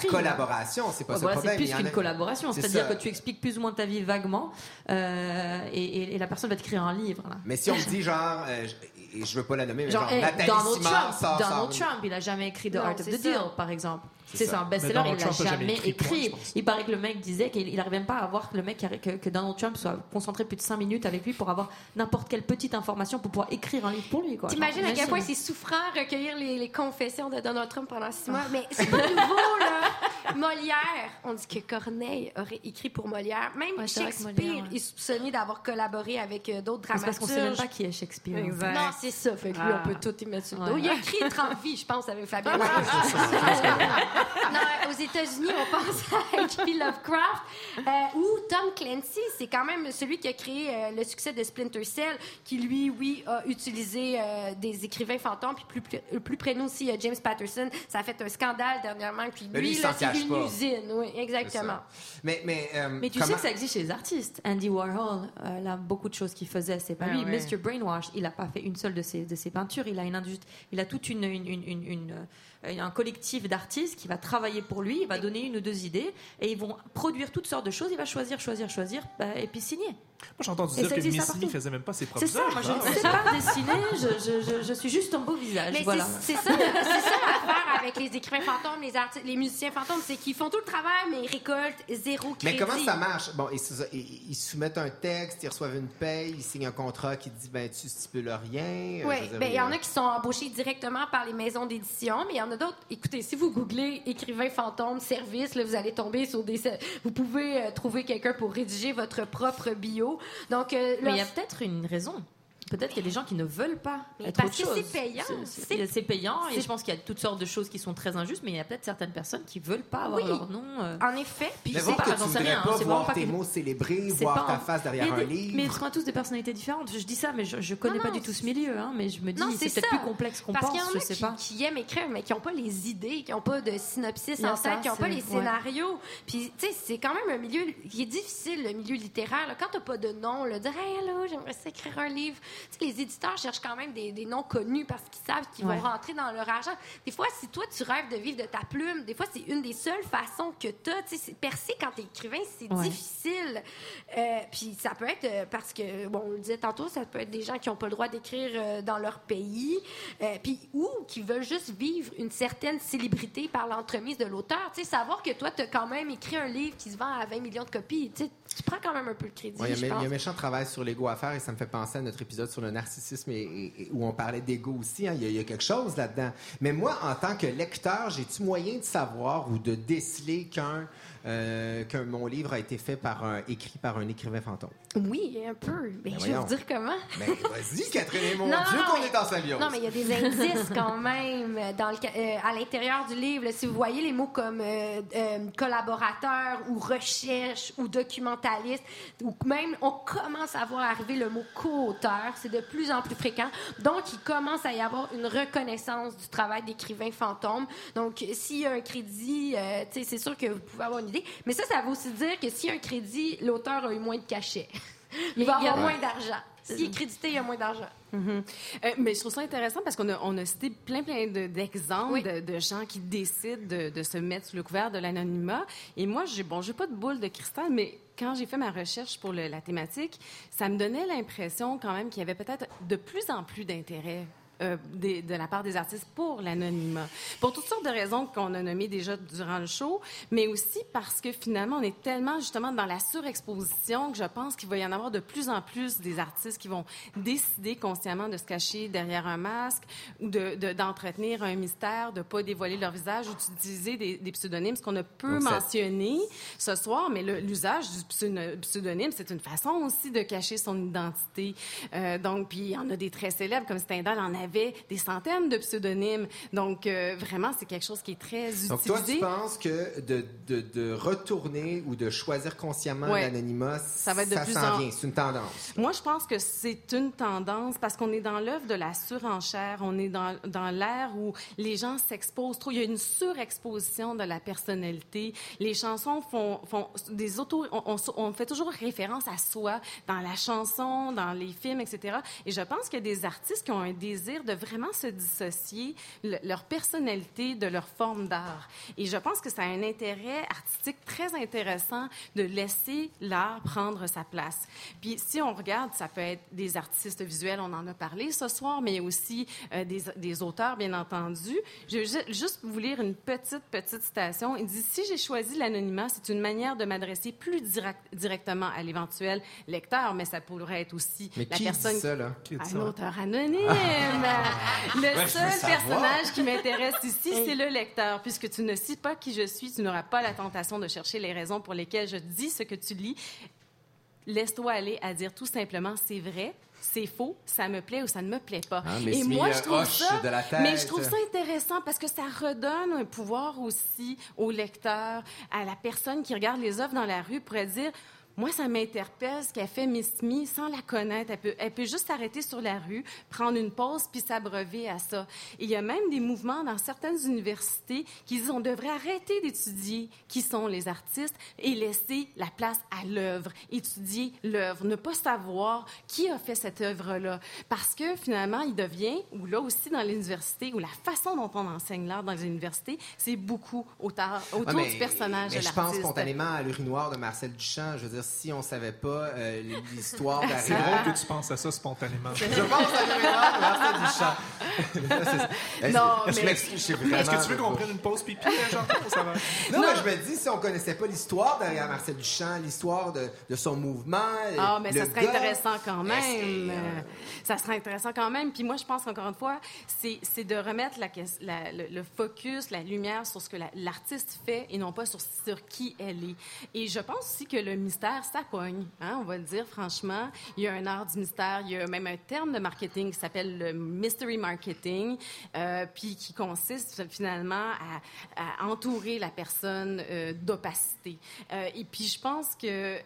[SPEAKER 3] c'est une
[SPEAKER 1] collaboration, c'est pas
[SPEAKER 3] Ouais,
[SPEAKER 1] ça
[SPEAKER 3] voilà,
[SPEAKER 1] le problème.
[SPEAKER 3] c'est
[SPEAKER 1] Il y
[SPEAKER 3] plus qu'une
[SPEAKER 1] a-
[SPEAKER 3] collaboration,
[SPEAKER 1] C'est
[SPEAKER 3] c'est-à-dire que tu expliques plus ou moins ta vie vaguement euh, et, et- et la personne va t'écrire un livre. Là.
[SPEAKER 1] Mais si on me dit genre, euh, je, et je veux pas la nommer, mais genre,
[SPEAKER 3] Genre, hey,
[SPEAKER 1] Nathalie
[SPEAKER 3] Donald
[SPEAKER 1] Simard
[SPEAKER 3] Trump,
[SPEAKER 1] sort,
[SPEAKER 3] Donald
[SPEAKER 1] sort-
[SPEAKER 3] Trump, il a jamais écrit The
[SPEAKER 5] Non,
[SPEAKER 3] Art of the
[SPEAKER 5] ça.
[SPEAKER 3] Deal, par exemple.
[SPEAKER 1] C'est
[SPEAKER 3] C'est
[SPEAKER 1] ça.
[SPEAKER 3] un
[SPEAKER 4] Mais
[SPEAKER 3] best-seller, il l'a
[SPEAKER 4] jamais
[SPEAKER 3] jamais
[SPEAKER 4] écrit, point.
[SPEAKER 3] Il paraît que le mec disait qu'il n'arrivait même pas à voir que le mec que, que Donald Trump soit concentré plus de 5 minutes avec lui pour avoir n'importe quelle petite information pour pouvoir écrire un livre pour lui.
[SPEAKER 5] T'imagines à quel point c'est souffrant recueillir les, les confessions de Donald Trump pendant six mois? Mais c'est pas nouveau, là. Molière, on dit que Corneille aurait écrit pour Molière. Même
[SPEAKER 3] Ouais,
[SPEAKER 5] Shakespeare
[SPEAKER 3] Molière, ouais.
[SPEAKER 5] est soupçonné d'avoir collaboré avec euh, d'autres
[SPEAKER 3] C'est parce qu'on sait même
[SPEAKER 5] dramaturges.
[SPEAKER 3] pas qui est Shakespeare.
[SPEAKER 7] Exact.
[SPEAKER 5] Non, c'est ça. Fait que lui,
[SPEAKER 7] Ah.
[SPEAKER 5] on peut tout y mettre sur le
[SPEAKER 3] Ouais.
[SPEAKER 5] dos. Il a écrit 30 vies, je pense, avec Fabien. non, aux États-Unis, on pense à H.P. Lovecraft euh, ou Tom Clancy. C'est quand même celui qui a créé euh, le succès de Splinter Cell, qui lui, oui, a utilisé euh, des écrivains fantômes. Puis plus, plus, plus près de nous aussi, James Patterson. Ça a fait un scandale dernièrement. Puis
[SPEAKER 1] Mais lui,
[SPEAKER 5] lui,
[SPEAKER 1] il s'en cache
[SPEAKER 5] une
[SPEAKER 1] pas.
[SPEAKER 5] usine. Oui, exactement.
[SPEAKER 1] Mais, mais, euh,
[SPEAKER 3] Mais tu
[SPEAKER 1] comment-
[SPEAKER 3] sais que ça existe chez les artistes. Andy Warhol, euh, il a beaucoup de choses qu'il faisait. C'est pas
[SPEAKER 7] Ah
[SPEAKER 3] lui.
[SPEAKER 7] ouais.
[SPEAKER 3] Mr. Brainwash, il n'a pas fait une seule de ses, de ses peintures. Il a, une industrie, il a toute une, une, une, une- une, euh, un collectif d'artistes qui va travailler pour lui. Il va donner une ou deux idées et ils vont produire toutes sortes de choses. Il va choisir, choisir, choisir bah, et puis signer.
[SPEAKER 4] Moi, j'ai entendu dire
[SPEAKER 3] ça
[SPEAKER 4] que
[SPEAKER 3] existe
[SPEAKER 4] Miss Me
[SPEAKER 3] partout.
[SPEAKER 4] faisait même pas ses propres
[SPEAKER 3] C'est ça. Moi, je ne sais pas dessiner. Je, je, je, je suis juste un beau visage.
[SPEAKER 5] Mais
[SPEAKER 3] voilà.
[SPEAKER 5] c'est ça, c'est ça l'affaire avec les écrivains fantômes, les, artistes, les musiciens fantômes, c'est qu'ils font tout le travail, mais ils récoltent zéro crédit.
[SPEAKER 1] Mais comment ça marche? Bon, ils, sou- ils- ils soumettent un texte, ils reçoivent une paye, ils signent un contrat qui dit, ben, tu stipules rien. euh,
[SPEAKER 5] Oui, ben, il y en a qui sont embauchés directement par les maisons d'édition, mais il y en a d'autres. Écoutez, si vous googlez écrivain fantôme service, là, vous allez tomber sur des. Vous pouvez euh, trouver quelqu'un pour rédiger votre propre bio. Donc, euh,
[SPEAKER 3] Mais il y a peut-être une raison. Peut-être qu'il y a des gens qui ne veulent pas
[SPEAKER 5] Mais
[SPEAKER 3] être
[SPEAKER 5] parce
[SPEAKER 3] autre
[SPEAKER 5] que c'est payant.
[SPEAKER 3] C'est- payant et je pense qu'il y a toutes sortes de choses qui sont très injustes, mais il y a peut-être certaines personnes qui veulent pas avoir
[SPEAKER 5] Oui.
[SPEAKER 3] leur nom. euh,
[SPEAKER 5] en effet, puis
[SPEAKER 1] Mais
[SPEAKER 5] c'est
[SPEAKER 1] voir
[SPEAKER 3] pas,
[SPEAKER 1] que
[SPEAKER 3] j'en sais rien,
[SPEAKER 1] pas
[SPEAKER 3] vraiment
[SPEAKER 1] voir
[SPEAKER 3] pas
[SPEAKER 1] tes
[SPEAKER 3] que-
[SPEAKER 1] mots célébrés, voir
[SPEAKER 3] pas
[SPEAKER 1] ta face derrière un livre.
[SPEAKER 3] Mais on a tous des personnalités différentes. Je dis ça, mais je, je connais
[SPEAKER 5] Non,
[SPEAKER 3] pas
[SPEAKER 5] non,
[SPEAKER 3] du tout ce milieu. Hein, mais je me dis, c'est peut-être plus complexe qu'on
[SPEAKER 5] Parce
[SPEAKER 3] pense.
[SPEAKER 5] qu'il y en
[SPEAKER 3] Je
[SPEAKER 5] a
[SPEAKER 3] sais
[SPEAKER 5] qui, aiment écrire, mais qui n'ont pas les idées, qui n'ont pas de synopsis en tête, qui n'ont pas les scénarios. Puis, tu sais, c'est quand même un milieu qui est difficile, le milieu littéraire. Quand tu n'as pas de nom, là, dire Hey, allô, j'aimerais écrire un livre. Sais, les éditeurs cherchent quand même des, des noms connus parce qu'ils savent qu'ils
[SPEAKER 3] Ouais.
[SPEAKER 5] vont rentrer dans leur argent. Des fois, si toi, tu rêves de vivre de ta plume, des fois, c'est une des seules façons que tu as. Tu sais, percer quand t'es écrivain, c'est
[SPEAKER 3] Ouais.
[SPEAKER 5] difficile. Euh, puis ça peut être euh, parce que, bon, on le disait tantôt, ça peut être des gens qui n'ont pas le droit d'écrire euh, dans leur pays, euh, puis ou qui veulent juste vivre une certaine célébrité par l'entremise de l'auteur. Tu sais, savoir que toi, tu as quand même écrit un livre qui se vend à 20 millions de copies, tu sais, tu prends quand même un peu le crédit,
[SPEAKER 1] Ouais, il, y y a un méchant travail sur l'ego à faire et ça me fait penser à notre épisode sur le narcissisme et, où on parlait d'ego aussi. hein. Il, y a, il y a quelque chose là-dedans. Mais moi, en tant que lecteur, j'ai-tu moyen de savoir ou de déceler qu'un euh, que mon livre a été fait par un, écrit par un écrivain fantôme?
[SPEAKER 5] Oui, un peu. Mais
[SPEAKER 1] Ben
[SPEAKER 5] je vais vous dire comment.
[SPEAKER 1] Ben, vas-y, Catherine, mon
[SPEAKER 5] Non,
[SPEAKER 1] Dieu, qu'on
[SPEAKER 5] mais-
[SPEAKER 1] est en symbiose.
[SPEAKER 5] Non, mais il y a des indices quand même dans le, ca- euh, à l'intérieur du livre. là. si vous voyez les mots comme euh, collaborateur ou recherche ou documentaliste, ou même on commence à voir arriver le mot co-auteur, c'est de plus en plus fréquent. Donc, il commence à y avoir une reconnaissance du travail d'écrivain fantôme. Donc, s'il y a un crédit, c'est sûr que vous pouvez avoir une Mais ça, ça veut aussi dire que s'il y a un crédit, l'auteur a eu moins de cachet. Il va avoir
[SPEAKER 1] Ouais.
[SPEAKER 5] moins d'argent. S'il est crédité, il y a moins d'argent.
[SPEAKER 7] Mhm. Euh, mais je trouve ça intéressant parce qu'on a, on a cité plein, plein de- d'exemples
[SPEAKER 5] Oui.
[SPEAKER 7] de, de gens qui décident de, de se mettre sous le couvert de l'anonymat. Et moi, j'ai bon, j'ai pas de boule de cristal, mais quand j'ai fait ma recherche pour le- la thématique, ça me donnait l'impression quand même qu'il y avait peut-être de plus en plus d'intérêt. Euh, des- de la part des artistes pour l'anonymat. Pour toutes sortes de raisons qu'on a nommées déjà durant le show, mais aussi parce que finalement, on est tellement justement dans la surexposition que je pense qu'il va y en avoir de plus en plus des artistes qui vont décider consciemment de se cacher derrière un masque ou de- de- d'entretenir un mystère, de ne pas dévoiler leur visage d'utiliser des, des pseudonymes, ce qu'on a peu
[SPEAKER 1] Donc, ça-
[SPEAKER 7] mentionné ce soir, mais l'usage du pseudo- pseudonyme, c'est une façon aussi de cacher son identité. Euh, donc, puis il y en a des très célèbres, comme Stendhal en avait des centaines de pseudonymes. Donc, euh, vraiment, c'est quelque chose qui est très utilisé.
[SPEAKER 1] Donc, toi, tu penses que de, de, de retourner ou de choisir consciemment
[SPEAKER 7] Ouais.
[SPEAKER 1] l'anonymat,
[SPEAKER 7] Ça va être de plus
[SPEAKER 1] s'en
[SPEAKER 7] en-
[SPEAKER 1] vient, c'est une tendance.
[SPEAKER 7] Moi, je pense que c'est une tendance parce qu'on est dans l'œuvre de la surenchère. On est dans, dans l'ère où les gens s'exposent trop. Il y a une surexposition de la personnalité. Les chansons font, font des auto... On, on- on fait toujours référence à soi dans la chanson, dans les films, etc. Et je pense qu'il y a des artistes qui ont un désir de vraiment se dissocier le- leur personnalité de leur forme d'art. Et je pense que ça a un intérêt artistique très intéressant de laisser l'art prendre sa place. Puis si on regarde, ça peut être des artistes visuels, on en a parlé ce soir, mais aussi euh, des, des auteurs, bien entendu. Je vais ju- juste vous lire une petite, petite citation. Il dit, si j'ai choisi l'anonymat, c'est une manière de m'adresser plus direct- directement à l'éventuel lecteur, mais ça pourrait être aussi
[SPEAKER 1] Mais
[SPEAKER 7] la
[SPEAKER 1] qui
[SPEAKER 7] personne
[SPEAKER 1] dit ça, là?
[SPEAKER 7] un auteur anonyme. le seul personnage qui m'intéresse ici, c'est le lecteur. Puisque tu ne sais pas qui je suis, tu n'auras pas la tentation de chercher les raisons pour lesquelles je dis ce que tu lis. Laisse-toi aller à dire tout simplement c'est vrai, c'est faux, ça me plaît ou ça ne me plaît pas.
[SPEAKER 1] Ah, mais
[SPEAKER 7] Et moi, je trouve ça,
[SPEAKER 1] de la tête.
[SPEAKER 7] mais je trouve ça intéressant parce que ça redonne un pouvoir aussi au lecteur, à la personne qui regarde les œuvres dans la rue pourrait dire moi, ça m'interpelle ce qu'a fait Miss Me sans la connaître. Elle peut, elle peut juste s'arrêter sur la rue, prendre une pause puis s'abreuver à ça. Et il y a même des mouvements dans certaines universités qui disent on devrait arrêter d'étudier qui sont les artistes et laisser la place à l'œuvre, étudier l'œuvre, ne pas savoir qui a fait cette œuvre-là. Parce que finalement, il devient, ou là aussi dans l'université, ou la façon dont on enseigne l'art dans les universités, c'est beaucoup autour, autour
[SPEAKER 1] Ouais, mais-
[SPEAKER 7] du personnage
[SPEAKER 1] mais
[SPEAKER 7] de
[SPEAKER 1] je pense
[SPEAKER 7] l'artiste.
[SPEAKER 1] spontanément à l'urinoir de Marcel Duchamp. Je veux dire, si on savait pas euh, l'histoire
[SPEAKER 4] C'est
[SPEAKER 1] d'Ariel...
[SPEAKER 4] drôle que tu penses à ça spontanément.
[SPEAKER 1] Je pense à de Marcel Duchamp.
[SPEAKER 7] Non,
[SPEAKER 1] Je
[SPEAKER 7] mais-
[SPEAKER 1] m'excuse, je sais vraiment...
[SPEAKER 4] Est-ce que tu veux qu'on prenne une pause pipi, hein, Jean-Paul? Ça va?
[SPEAKER 1] Non, mais je me dis, si on connaissait pas l'histoire derrière Marcel Duchamp, l'histoire de, de son mouvement...
[SPEAKER 7] Ah, mais
[SPEAKER 1] le
[SPEAKER 7] ça serait
[SPEAKER 1] gars-
[SPEAKER 7] intéressant quand
[SPEAKER 1] c'est,
[SPEAKER 7] même.
[SPEAKER 1] euh,
[SPEAKER 7] Ça serait intéressant quand même. Puis moi, je pense qu'encore une fois, c'est c'est de remettre la, ques- la- le, le focus, la lumière sur ce que la- l'artiste fait et non pas sur, sur qui elle est. Et je pense aussi que le mystère, ça pogne. Hein, on va le dire franchement. Il y a un art du mystère. Il y a même un terme de marketing qui s'appelle le mystery marketing, euh, puis qui consiste finalement à, entourer la personne euh, d'opacité. Euh, et puis je pense que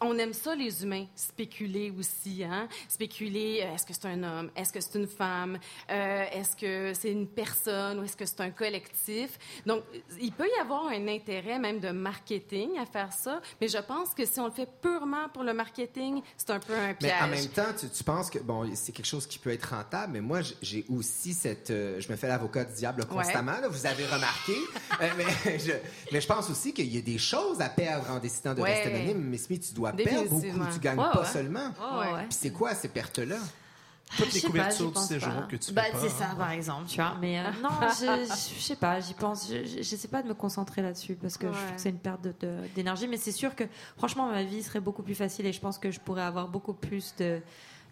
[SPEAKER 7] on aime ça, les humains, spéculer aussi. Hein? Spéculer, euh, est-ce que c'est un homme? Est-ce que c'est une femme? Euh, est-ce que c'est une personne? Ou est-ce que c'est un collectif? Donc, il peut y avoir un intérêt même de marketing à faire ça, mais je pense que si on le fait purement pour le marketing, c'est un peu un
[SPEAKER 1] Mais
[SPEAKER 7] piège.
[SPEAKER 1] en même temps, tu, tu penses que bon, c'est quelque chose qui peut être rentable, mais moi, j'ai aussi cette. euh, je me fais l'avocat du diable constamment, là, vous avez remarqué. Euh, mais, je, mais je pense aussi qu'il y a des choses à perdre en décidant de
[SPEAKER 7] Ouais.
[SPEAKER 1] rester anonyme. Mais Smith, tu dois perdre beaucoup. Tu gagnes
[SPEAKER 3] Ouais,
[SPEAKER 1] pas
[SPEAKER 3] ouais.
[SPEAKER 1] seulement.
[SPEAKER 3] Ouais, ouais.
[SPEAKER 1] Puis c'est quoi ces pertes-là?
[SPEAKER 4] Toutes
[SPEAKER 3] Je
[SPEAKER 4] les
[SPEAKER 3] sais pas,
[SPEAKER 4] couvertures
[SPEAKER 3] j'y
[SPEAKER 4] du séjour
[SPEAKER 3] pas.
[SPEAKER 4] que tu
[SPEAKER 3] bah,
[SPEAKER 4] fais pas.
[SPEAKER 3] c'est ça, par exemple, tu vois. Mais euh, non, je, je, je sais pas, j'y pense. Je- je- J'essaie pas de me concentrer là-dessus parce que je trouve que c'est une perte de- de- d'énergie. Mais c'est sûr que, franchement, ma vie serait beaucoup plus facile et je pense que je pourrais avoir beaucoup plus de.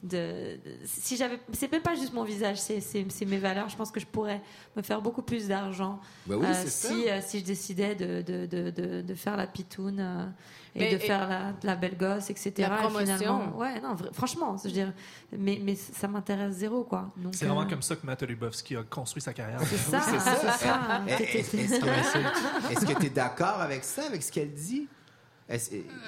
[SPEAKER 3] De, de- si j'avais, c'est même pas juste mon visage, c'est, c'est, c'est mes valeurs. Je pense que je pourrais me faire beaucoup plus d'argent
[SPEAKER 1] oui,
[SPEAKER 3] euh, si, euh, si je décidais de, de, de, de, de faire la pitoune euh, et
[SPEAKER 7] Mais-
[SPEAKER 3] de
[SPEAKER 7] et-
[SPEAKER 3] faire la, la belle gosse, etc.
[SPEAKER 7] La
[SPEAKER 3] Et
[SPEAKER 7] promotion.
[SPEAKER 3] finalement, ouais, non, franchement, je veux dire, mais, mais ça m'intéresse zéro, quoi. Donc,
[SPEAKER 4] C'est vraiment comme ça que Matt Lubowski a construit sa carrière.
[SPEAKER 3] c'est ça,
[SPEAKER 1] c'est ça.
[SPEAKER 3] c'est ça.
[SPEAKER 1] Eh, Est-ce que tu es d'accord avec ça, avec ce qu'elle dit?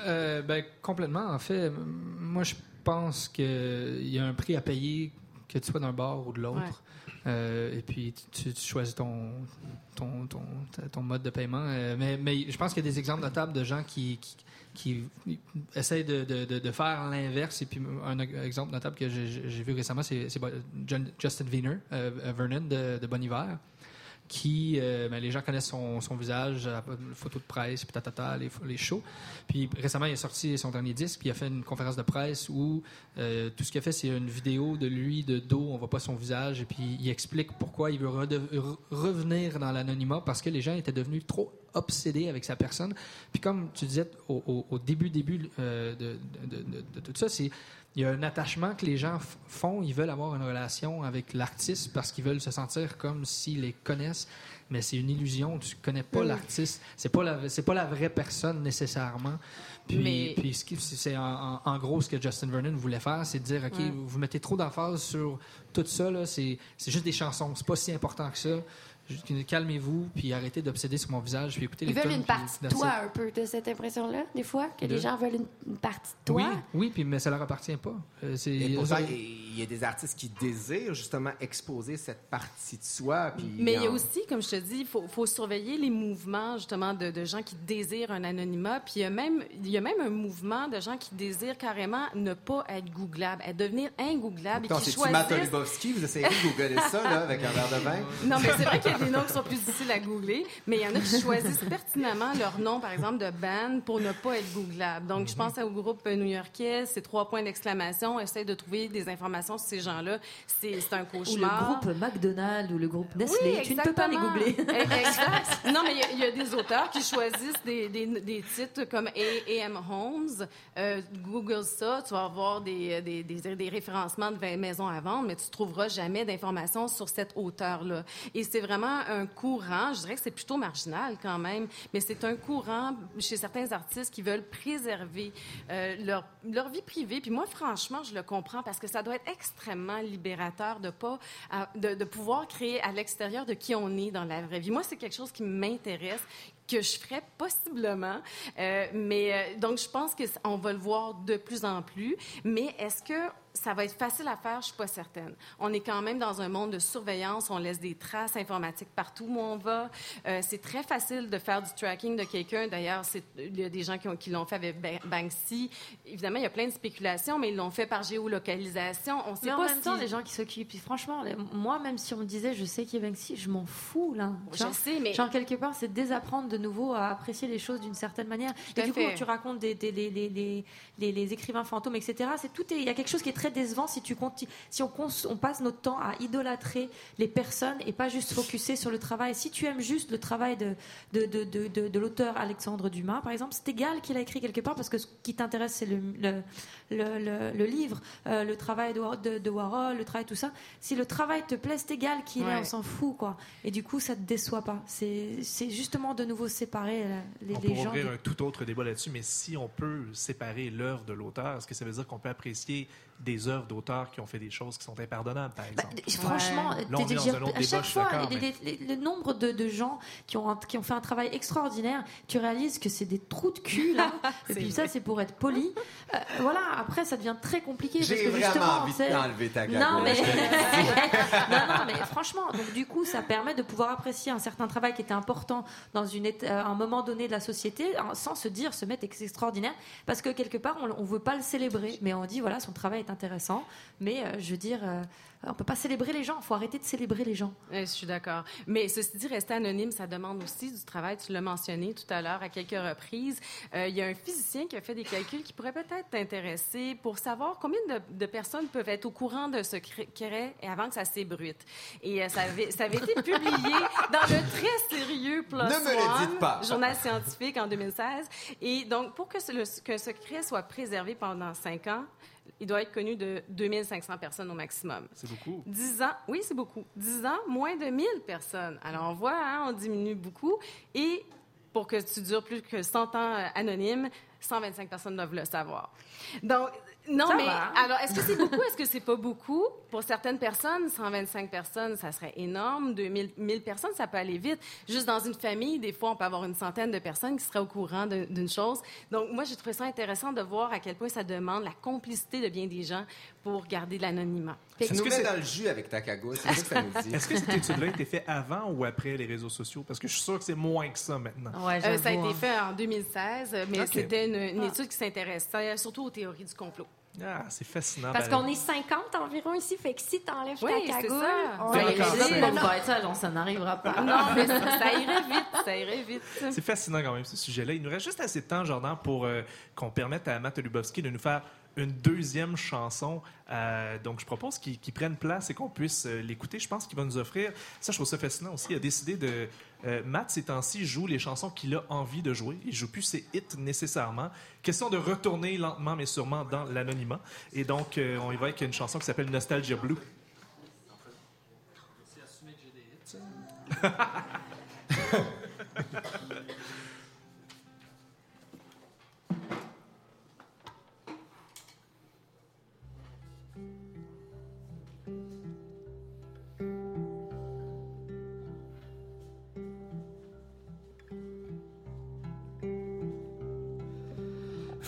[SPEAKER 6] Euh, ben, complètement. En fait, moi, je pense qu'il y a un prix à payer, que tu sois d'un bord ou de l'autre.
[SPEAKER 7] Ouais.
[SPEAKER 6] Euh, et puis, tu, tu choisis ton, ton, ton, ton mode de paiement. Euh, mais, mais je pense qu'il y a des exemples notables de gens qui, qui, qui essayent de, de, de, de faire l'inverse. Et puis, un exemple notable que j'ai vu récemment, c'est Justin Wiener, euh, Vernon de, de Bon Hiver qui, euh, ben, les gens connaissent son, son visage, la photo de presse, puis les, les shows. Puis récemment, il a sorti son dernier disque, puis il a fait une conférence de presse où euh, tout ce qu'il a fait, c'est une vidéo de lui de dos, on voit pas son visage, et puis il explique pourquoi il veut revenir dans l'anonymat parce que les gens étaient devenus trop obsédés avec sa personne. Puis comme tu disais au, début, début euh, de- de tout ça, c'est il y a un attachement que les gens font. Ils veulent avoir une relation avec l'artiste parce qu'ils veulent se sentir comme s'ils les connaissent. Mais c'est une illusion. Tu connais pas l'artiste. C'est pas la, c'est pas la vraie personne nécessairement. Puis,
[SPEAKER 7] Mais-
[SPEAKER 6] puis ce qui- c'est en, en- en gros ce que Justin Vernon voulait faire, c'est de dire ok,
[SPEAKER 7] Ouais.
[SPEAKER 6] vous mettez trop d'emphase sur tout ça là. C'est, c'est juste des chansons. C'est pas si important que ça. Calmez-vous, puis arrêtez d'obséder sur mon visage, puis écoutez
[SPEAKER 5] Ils
[SPEAKER 6] les
[SPEAKER 5] veulent une partie de toi, un peu, de cette impression-là, des fois, que
[SPEAKER 6] De-
[SPEAKER 5] les gens veulent une, une partie de toi.
[SPEAKER 6] Oui, oui, puis mais ça leur appartient pas. Euh, c'est,
[SPEAKER 1] Et pourtant,
[SPEAKER 6] eux-
[SPEAKER 1] il y a des artistes qui désirent justement exposer cette partie de soi. Puis
[SPEAKER 7] Mais il y a
[SPEAKER 1] en-
[SPEAKER 7] aussi, comme je te dis, il faut, faut surveiller les mouvements justement de, de gens qui désirent un anonymat. Puis il y, a même, il y a même un mouvement de gens qui désirent carrément ne pas être googlable, à devenir ingooglable et
[SPEAKER 1] Attends,
[SPEAKER 7] qui
[SPEAKER 1] c'est-tu Matt
[SPEAKER 7] choisissent...
[SPEAKER 1] Vous essayez de googler ça là, avec un verre de vin?
[SPEAKER 7] Non, mais c'est vrai qu'il y a des noms qui sont plus difficiles à googler, mais il y en a qui choisissent pertinemment leur nom, par exemple, de band pour ne pas être googlable. Donc, je pense au groupe new-yorkais, c'est trois points d'exclamation, essaye de trouver des informations sur ces gens-là. C'est un
[SPEAKER 3] Ou le
[SPEAKER 7] cauchemar.
[SPEAKER 3] groupe McDonald's ou le groupe Nestlé,
[SPEAKER 7] Oui,
[SPEAKER 3] tu ne peux pas les googler.
[SPEAKER 7] Eh, Exact. Non, mais il y a- il y, a des auteurs qui choisissent des, des, des titres comme A.M. Holmes. Euh, Google ça, tu vas avoir des, des, des, des référencements de vingt maisons à vendre, mais tu trouveras jamais d'informations sur cet auteur-là. Et c'est vraiment un courant, je dirais que c'est plutôt marginal quand même, mais c'est un courant chez certains artistes qui veulent préserver euh, leur, leur vie privée. Puis moi, franchement, je le comprends parce que ça doit être extrêmement libérateur de pas de, pouvoir créer à l'extérieur de qui on est dans la vraie vie. Moi, c'est quelque chose qui m'intéresse que je ferais possiblement, Euh, mais euh, donc je pense que c- on va le voir de plus en plus. Mais est-ce que ça va être facile à faire, je suis pas certaine. On est quand même dans un monde de surveillance, on laisse des traces informatiques partout où on va. Euh, c'est très facile de faire du tracking de quelqu'un. D'ailleurs, il y a des gens qui, ont- qui l'ont fait avec Ba- Banksy. Évidemment, il y a plein de spéculations, mais ils l'ont fait par géolocalisation. On sait
[SPEAKER 3] Mais en
[SPEAKER 7] pas
[SPEAKER 3] même
[SPEAKER 7] si...
[SPEAKER 3] temps, les gens qui s'occupent, puis franchement, moi, même si on me disait, je sais qu'il y a Banksy, je m'en fous, là.
[SPEAKER 7] Je
[SPEAKER 3] Genre,
[SPEAKER 7] sais, mais
[SPEAKER 3] Genre, quelque part, c'est désapprendre de nouveau à apprécier les choses d'une certaine manière. Et du coup, tu racontes des, des- les, les, les, les- les écrivains fantômes, etc. C'est tout. est- Il y a quelque chose qui est très décevant si tu conti- si on, on passe notre temps à idolâtrer les personnes et pas juste focuser sur le travail. Si tu aimes juste le travail de de, de, de, de- l'auteur Alexandre Dumas, par exemple, c'est égal qu'il a écrit quelque part parce que ce qui t'intéresse, c'est le, le, le, le- livre, euh, le travail de, War- de, de Warhol, le travail, tout ça. Si le travail te plaît, c'est égal qu'il est,
[SPEAKER 7] Ouais.
[SPEAKER 3] on s'en fout, quoi. Et du coup, ça te déçoit pas. C'est justement de nouveau séparer euh, les,
[SPEAKER 4] On
[SPEAKER 3] les
[SPEAKER 4] pourrait
[SPEAKER 3] gens.
[SPEAKER 4] ouvrir
[SPEAKER 3] des-
[SPEAKER 4] un tout autre débat là-dessus, mais si on peut séparer l'œuvre de l'auteur, est-ce que ça veut dire qu'on peut apprécier des œuvres d'auteurs qui ont fait des choses qui sont impardonnables, par
[SPEAKER 3] Bah,
[SPEAKER 4] exemple.
[SPEAKER 3] franchement,
[SPEAKER 4] Là, on
[SPEAKER 3] t'es-
[SPEAKER 4] est dans
[SPEAKER 3] j'ai-
[SPEAKER 4] un autre
[SPEAKER 3] à chaque fois,
[SPEAKER 4] d'accord,
[SPEAKER 3] les-
[SPEAKER 4] mais-
[SPEAKER 3] les- les- le nombre de, de gens qui ont, un- qui ont fait un travail extraordinaire, tu réalises que c'est des trous de cul, là. Et puis ça, c'est pour être poli. Euh, voilà, après, ça devient très compliqué. parce
[SPEAKER 1] J'ai
[SPEAKER 3] que
[SPEAKER 1] vraiment
[SPEAKER 3] justement,
[SPEAKER 1] envie
[SPEAKER 3] Non mais... non, non, mais franchement, donc du coup, ça permet de pouvoir apprécier un certain travail qui était important dans une euh, un moment donné de la société, hein, sans se dire, se mettre que c'est extraordinaire, parce que quelque part, on, on veut pas le célébrer, mais on dit voilà, son travail est intéressant, mais euh, je veux dire, euh, on peut pas célébrer les gens, faut arrêter de célébrer les gens.
[SPEAKER 7] Euh, Je suis d'accord. Mais ceci dit, rester anonyme, ça demande aussi du travail. Tu l'as mentionné tout à l'heure à quelques reprises. Euh, il y a un physicien qui a fait des calculs qui pourraient peut-être t'intéresser pour savoir combien de, de personnes peuvent être au courant d'un secret et avant que ça s'ébruite. Et euh, ça, avait, ça avait été publié dans le très sérieux PLOS
[SPEAKER 1] Ne me le
[SPEAKER 7] One,
[SPEAKER 1] dites pas.
[SPEAKER 7] journal scientifique en 2016. Et donc, pour que ce- le- qu'un secret soit préservé pendant cinq ans, il doit être connu de 2500 personnes au maximum.
[SPEAKER 4] C'est beaucoup.
[SPEAKER 7] 10 ans, oui, c'est beaucoup. 10 ans, moins de 1000 personnes. Alors, on voit, hein, on diminue beaucoup. Et pour que tu dures plus que 100 ans euh, anonyme, 125 personnes doivent le savoir. Donc, non,
[SPEAKER 3] Ça
[SPEAKER 7] mais
[SPEAKER 3] va.
[SPEAKER 7] alors, est-ce que c'est beaucoup? Est-ce que c'est pas beaucoup? Pour certaines personnes, 125 personnes, ça serait énorme. 2000 1000 personnes, ça peut aller vite. Juste dans une famille, des fois, on peut avoir une centaine de personnes qui seraient au courant d'une chose. Donc, moi, j'ai trouvé ça intéressant de voir à quel point ça demande la complicité de bien des gens pour garder de l'anonymat.
[SPEAKER 1] Tu
[SPEAKER 4] Est-ce
[SPEAKER 1] nous
[SPEAKER 4] que c'est-
[SPEAKER 1] dans le jus avec ta cagoule, c'est ça que ça nous dit.
[SPEAKER 4] Est-ce que cette étude-là a été faite avant ou après les réseaux sociaux? Parce que je suis sûr que c'est moins que ça maintenant.
[SPEAKER 3] Ouais,
[SPEAKER 7] Euh, ça a été
[SPEAKER 3] hein.
[SPEAKER 7] fait en 2016, mais c'était une, une étude qui s'intéressait surtout aux théories du complot.
[SPEAKER 4] Ah, c'est fascinant.
[SPEAKER 5] Parce qu'on est 50 environ ici, fait que si t'enlèves
[SPEAKER 7] Oui,
[SPEAKER 5] ta cagoule,
[SPEAKER 7] ça.
[SPEAKER 5] on
[SPEAKER 7] Ça
[SPEAKER 5] va
[SPEAKER 3] bah, ça, non, ça n'arrivera pas.
[SPEAKER 7] Non, mais ça, ça irait vite, ça irait vite.
[SPEAKER 4] C'est fascinant quand même ce sujet-là. Il nous reste juste assez de temps, Jordan, pour euh, qu'on permette à Matt Lubowski de nous faire une deuxième chanson. Euh, donc, je propose qu'il qu'il prenne place et qu'on puisse euh, l'écouter. Je pense qu'il va nous offrir. Ça, je trouve ça fascinant aussi. Il a décidé de. Euh, Matt, ces temps-ci, joue les chansons qu'il a envie de jouer. Il joue plus ses hits nécessairement. Question de retourner lentement mais sûrement dans l'anonymat. Et donc, euh, on y va avec une chanson qui s'appelle Nostalgia Blue.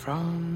[SPEAKER 6] from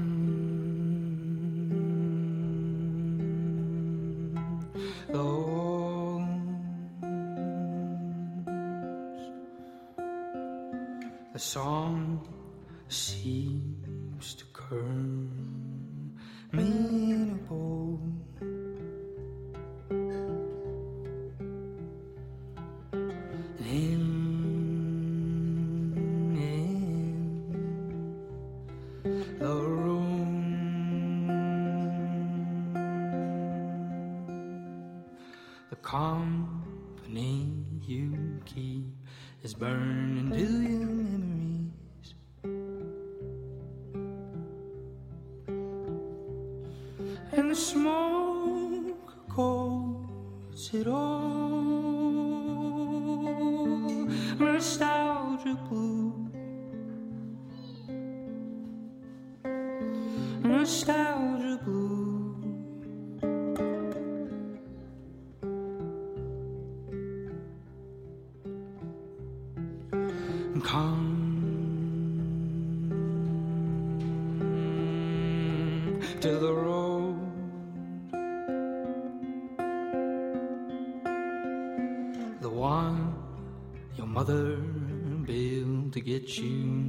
[SPEAKER 6] Nostalgia blue. Come to the road. The one your mother built to get you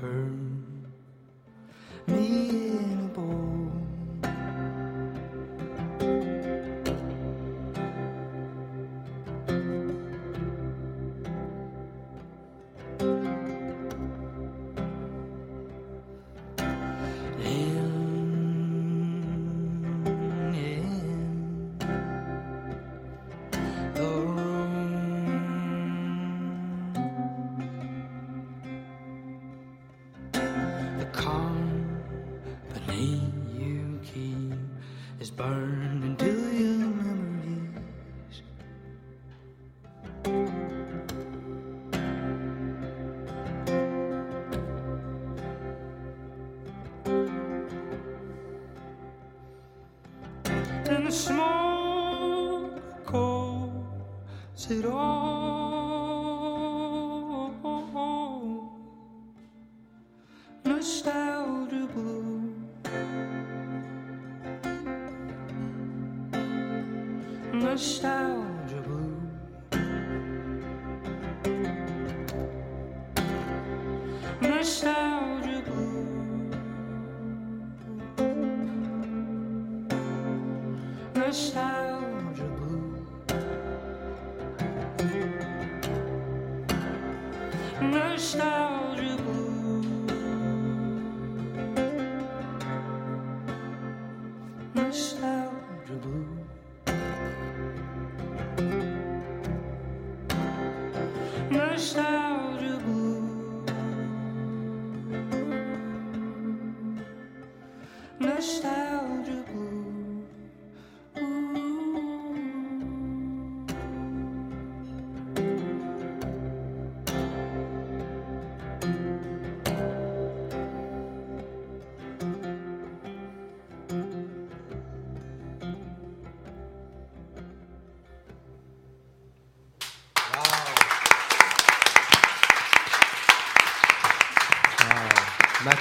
[SPEAKER 1] her.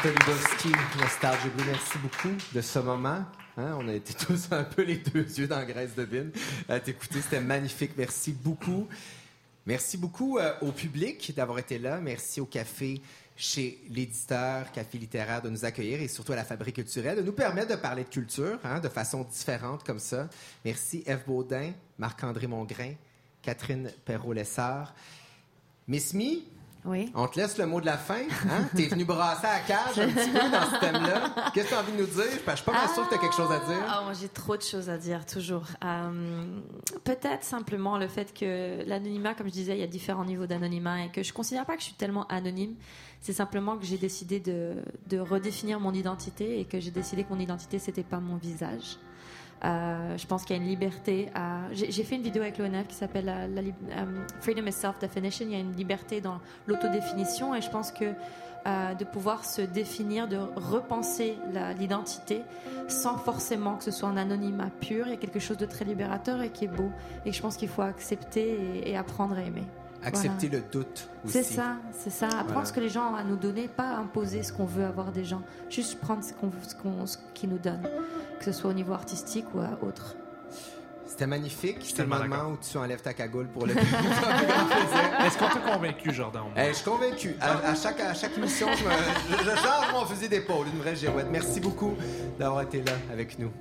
[SPEAKER 1] Oludowski, Nostalgia Blue, merci beaucoup de ce moment. Hein, on a été tous un peu les deux yeux dans graisse de bine à t'écouter. C'était magnifique. Merci beaucoup. Merci beaucoup euh, au public d'avoir été là. Merci au café chez l'éditeur Café littéraire de nous accueillir et surtout à la Fabrique culturelle de nous permettre de parler de culture hein, de façon différente comme ça. Merci Eve Baudin, Marc-André Mongrain, Catherine Perrault-Lessard. Miss Me,
[SPEAKER 3] Oui.
[SPEAKER 1] on te laisse le mot de la fin. Hein? T'es venu brasser à la cage un petit peu dans ce thème-là. Qu'est-ce que tu as envie de nous dire? Que Je suis pas mal sûr que tu as quelque chose à dire.
[SPEAKER 3] Ah, j'ai trop de choses à dire, toujours. Euh, Peut-être simplement le fait que l'anonymat, comme je disais, il y a différents niveaux d'anonymat et que je considère pas que je suis tellement anonyme. C'est simplement que j'ai décidé de, de redéfinir mon identité et que j'ai décidé que mon identité, c'était pas mon visage. Euh, je pense qu'il y a une liberté à. J'ai fait une vidéo avec l'ONF qui s'appelle euh, Freedom is Self-Definition. Il y a une liberté dans l'autodéfinition et je pense que euh, de pouvoir se définir, de repenser l'identité sans forcément que ce soit un anonymat pur, il y a quelque chose de très libérateur et qui est beau et je pense qu'il faut accepter et apprendre à aimer.
[SPEAKER 1] Accepter le doute aussi.
[SPEAKER 3] C'est ça, c'est ça. Apprendre
[SPEAKER 1] Voilà.
[SPEAKER 3] ce que les gens ont à nous donner, pas imposer ce qu'on veut avoir des gens. Juste prendre ce qu'on ce qu'on- ce qu'ils nous donnent, que ce soit au niveau artistique ou à autre.
[SPEAKER 1] C'était magnifique. C'est le
[SPEAKER 4] tellement
[SPEAKER 1] moment où tu enlèves ta cagoule pour le.
[SPEAKER 4] Est-ce qu'on t'a convaincu, Jordan?
[SPEAKER 1] Hey, je suis convaincu. À, à chaque, à chaque émission, je, me, je, je change mon fusil d'épaule, une vraie girouette. Merci beaucoup d'avoir été là avec nous.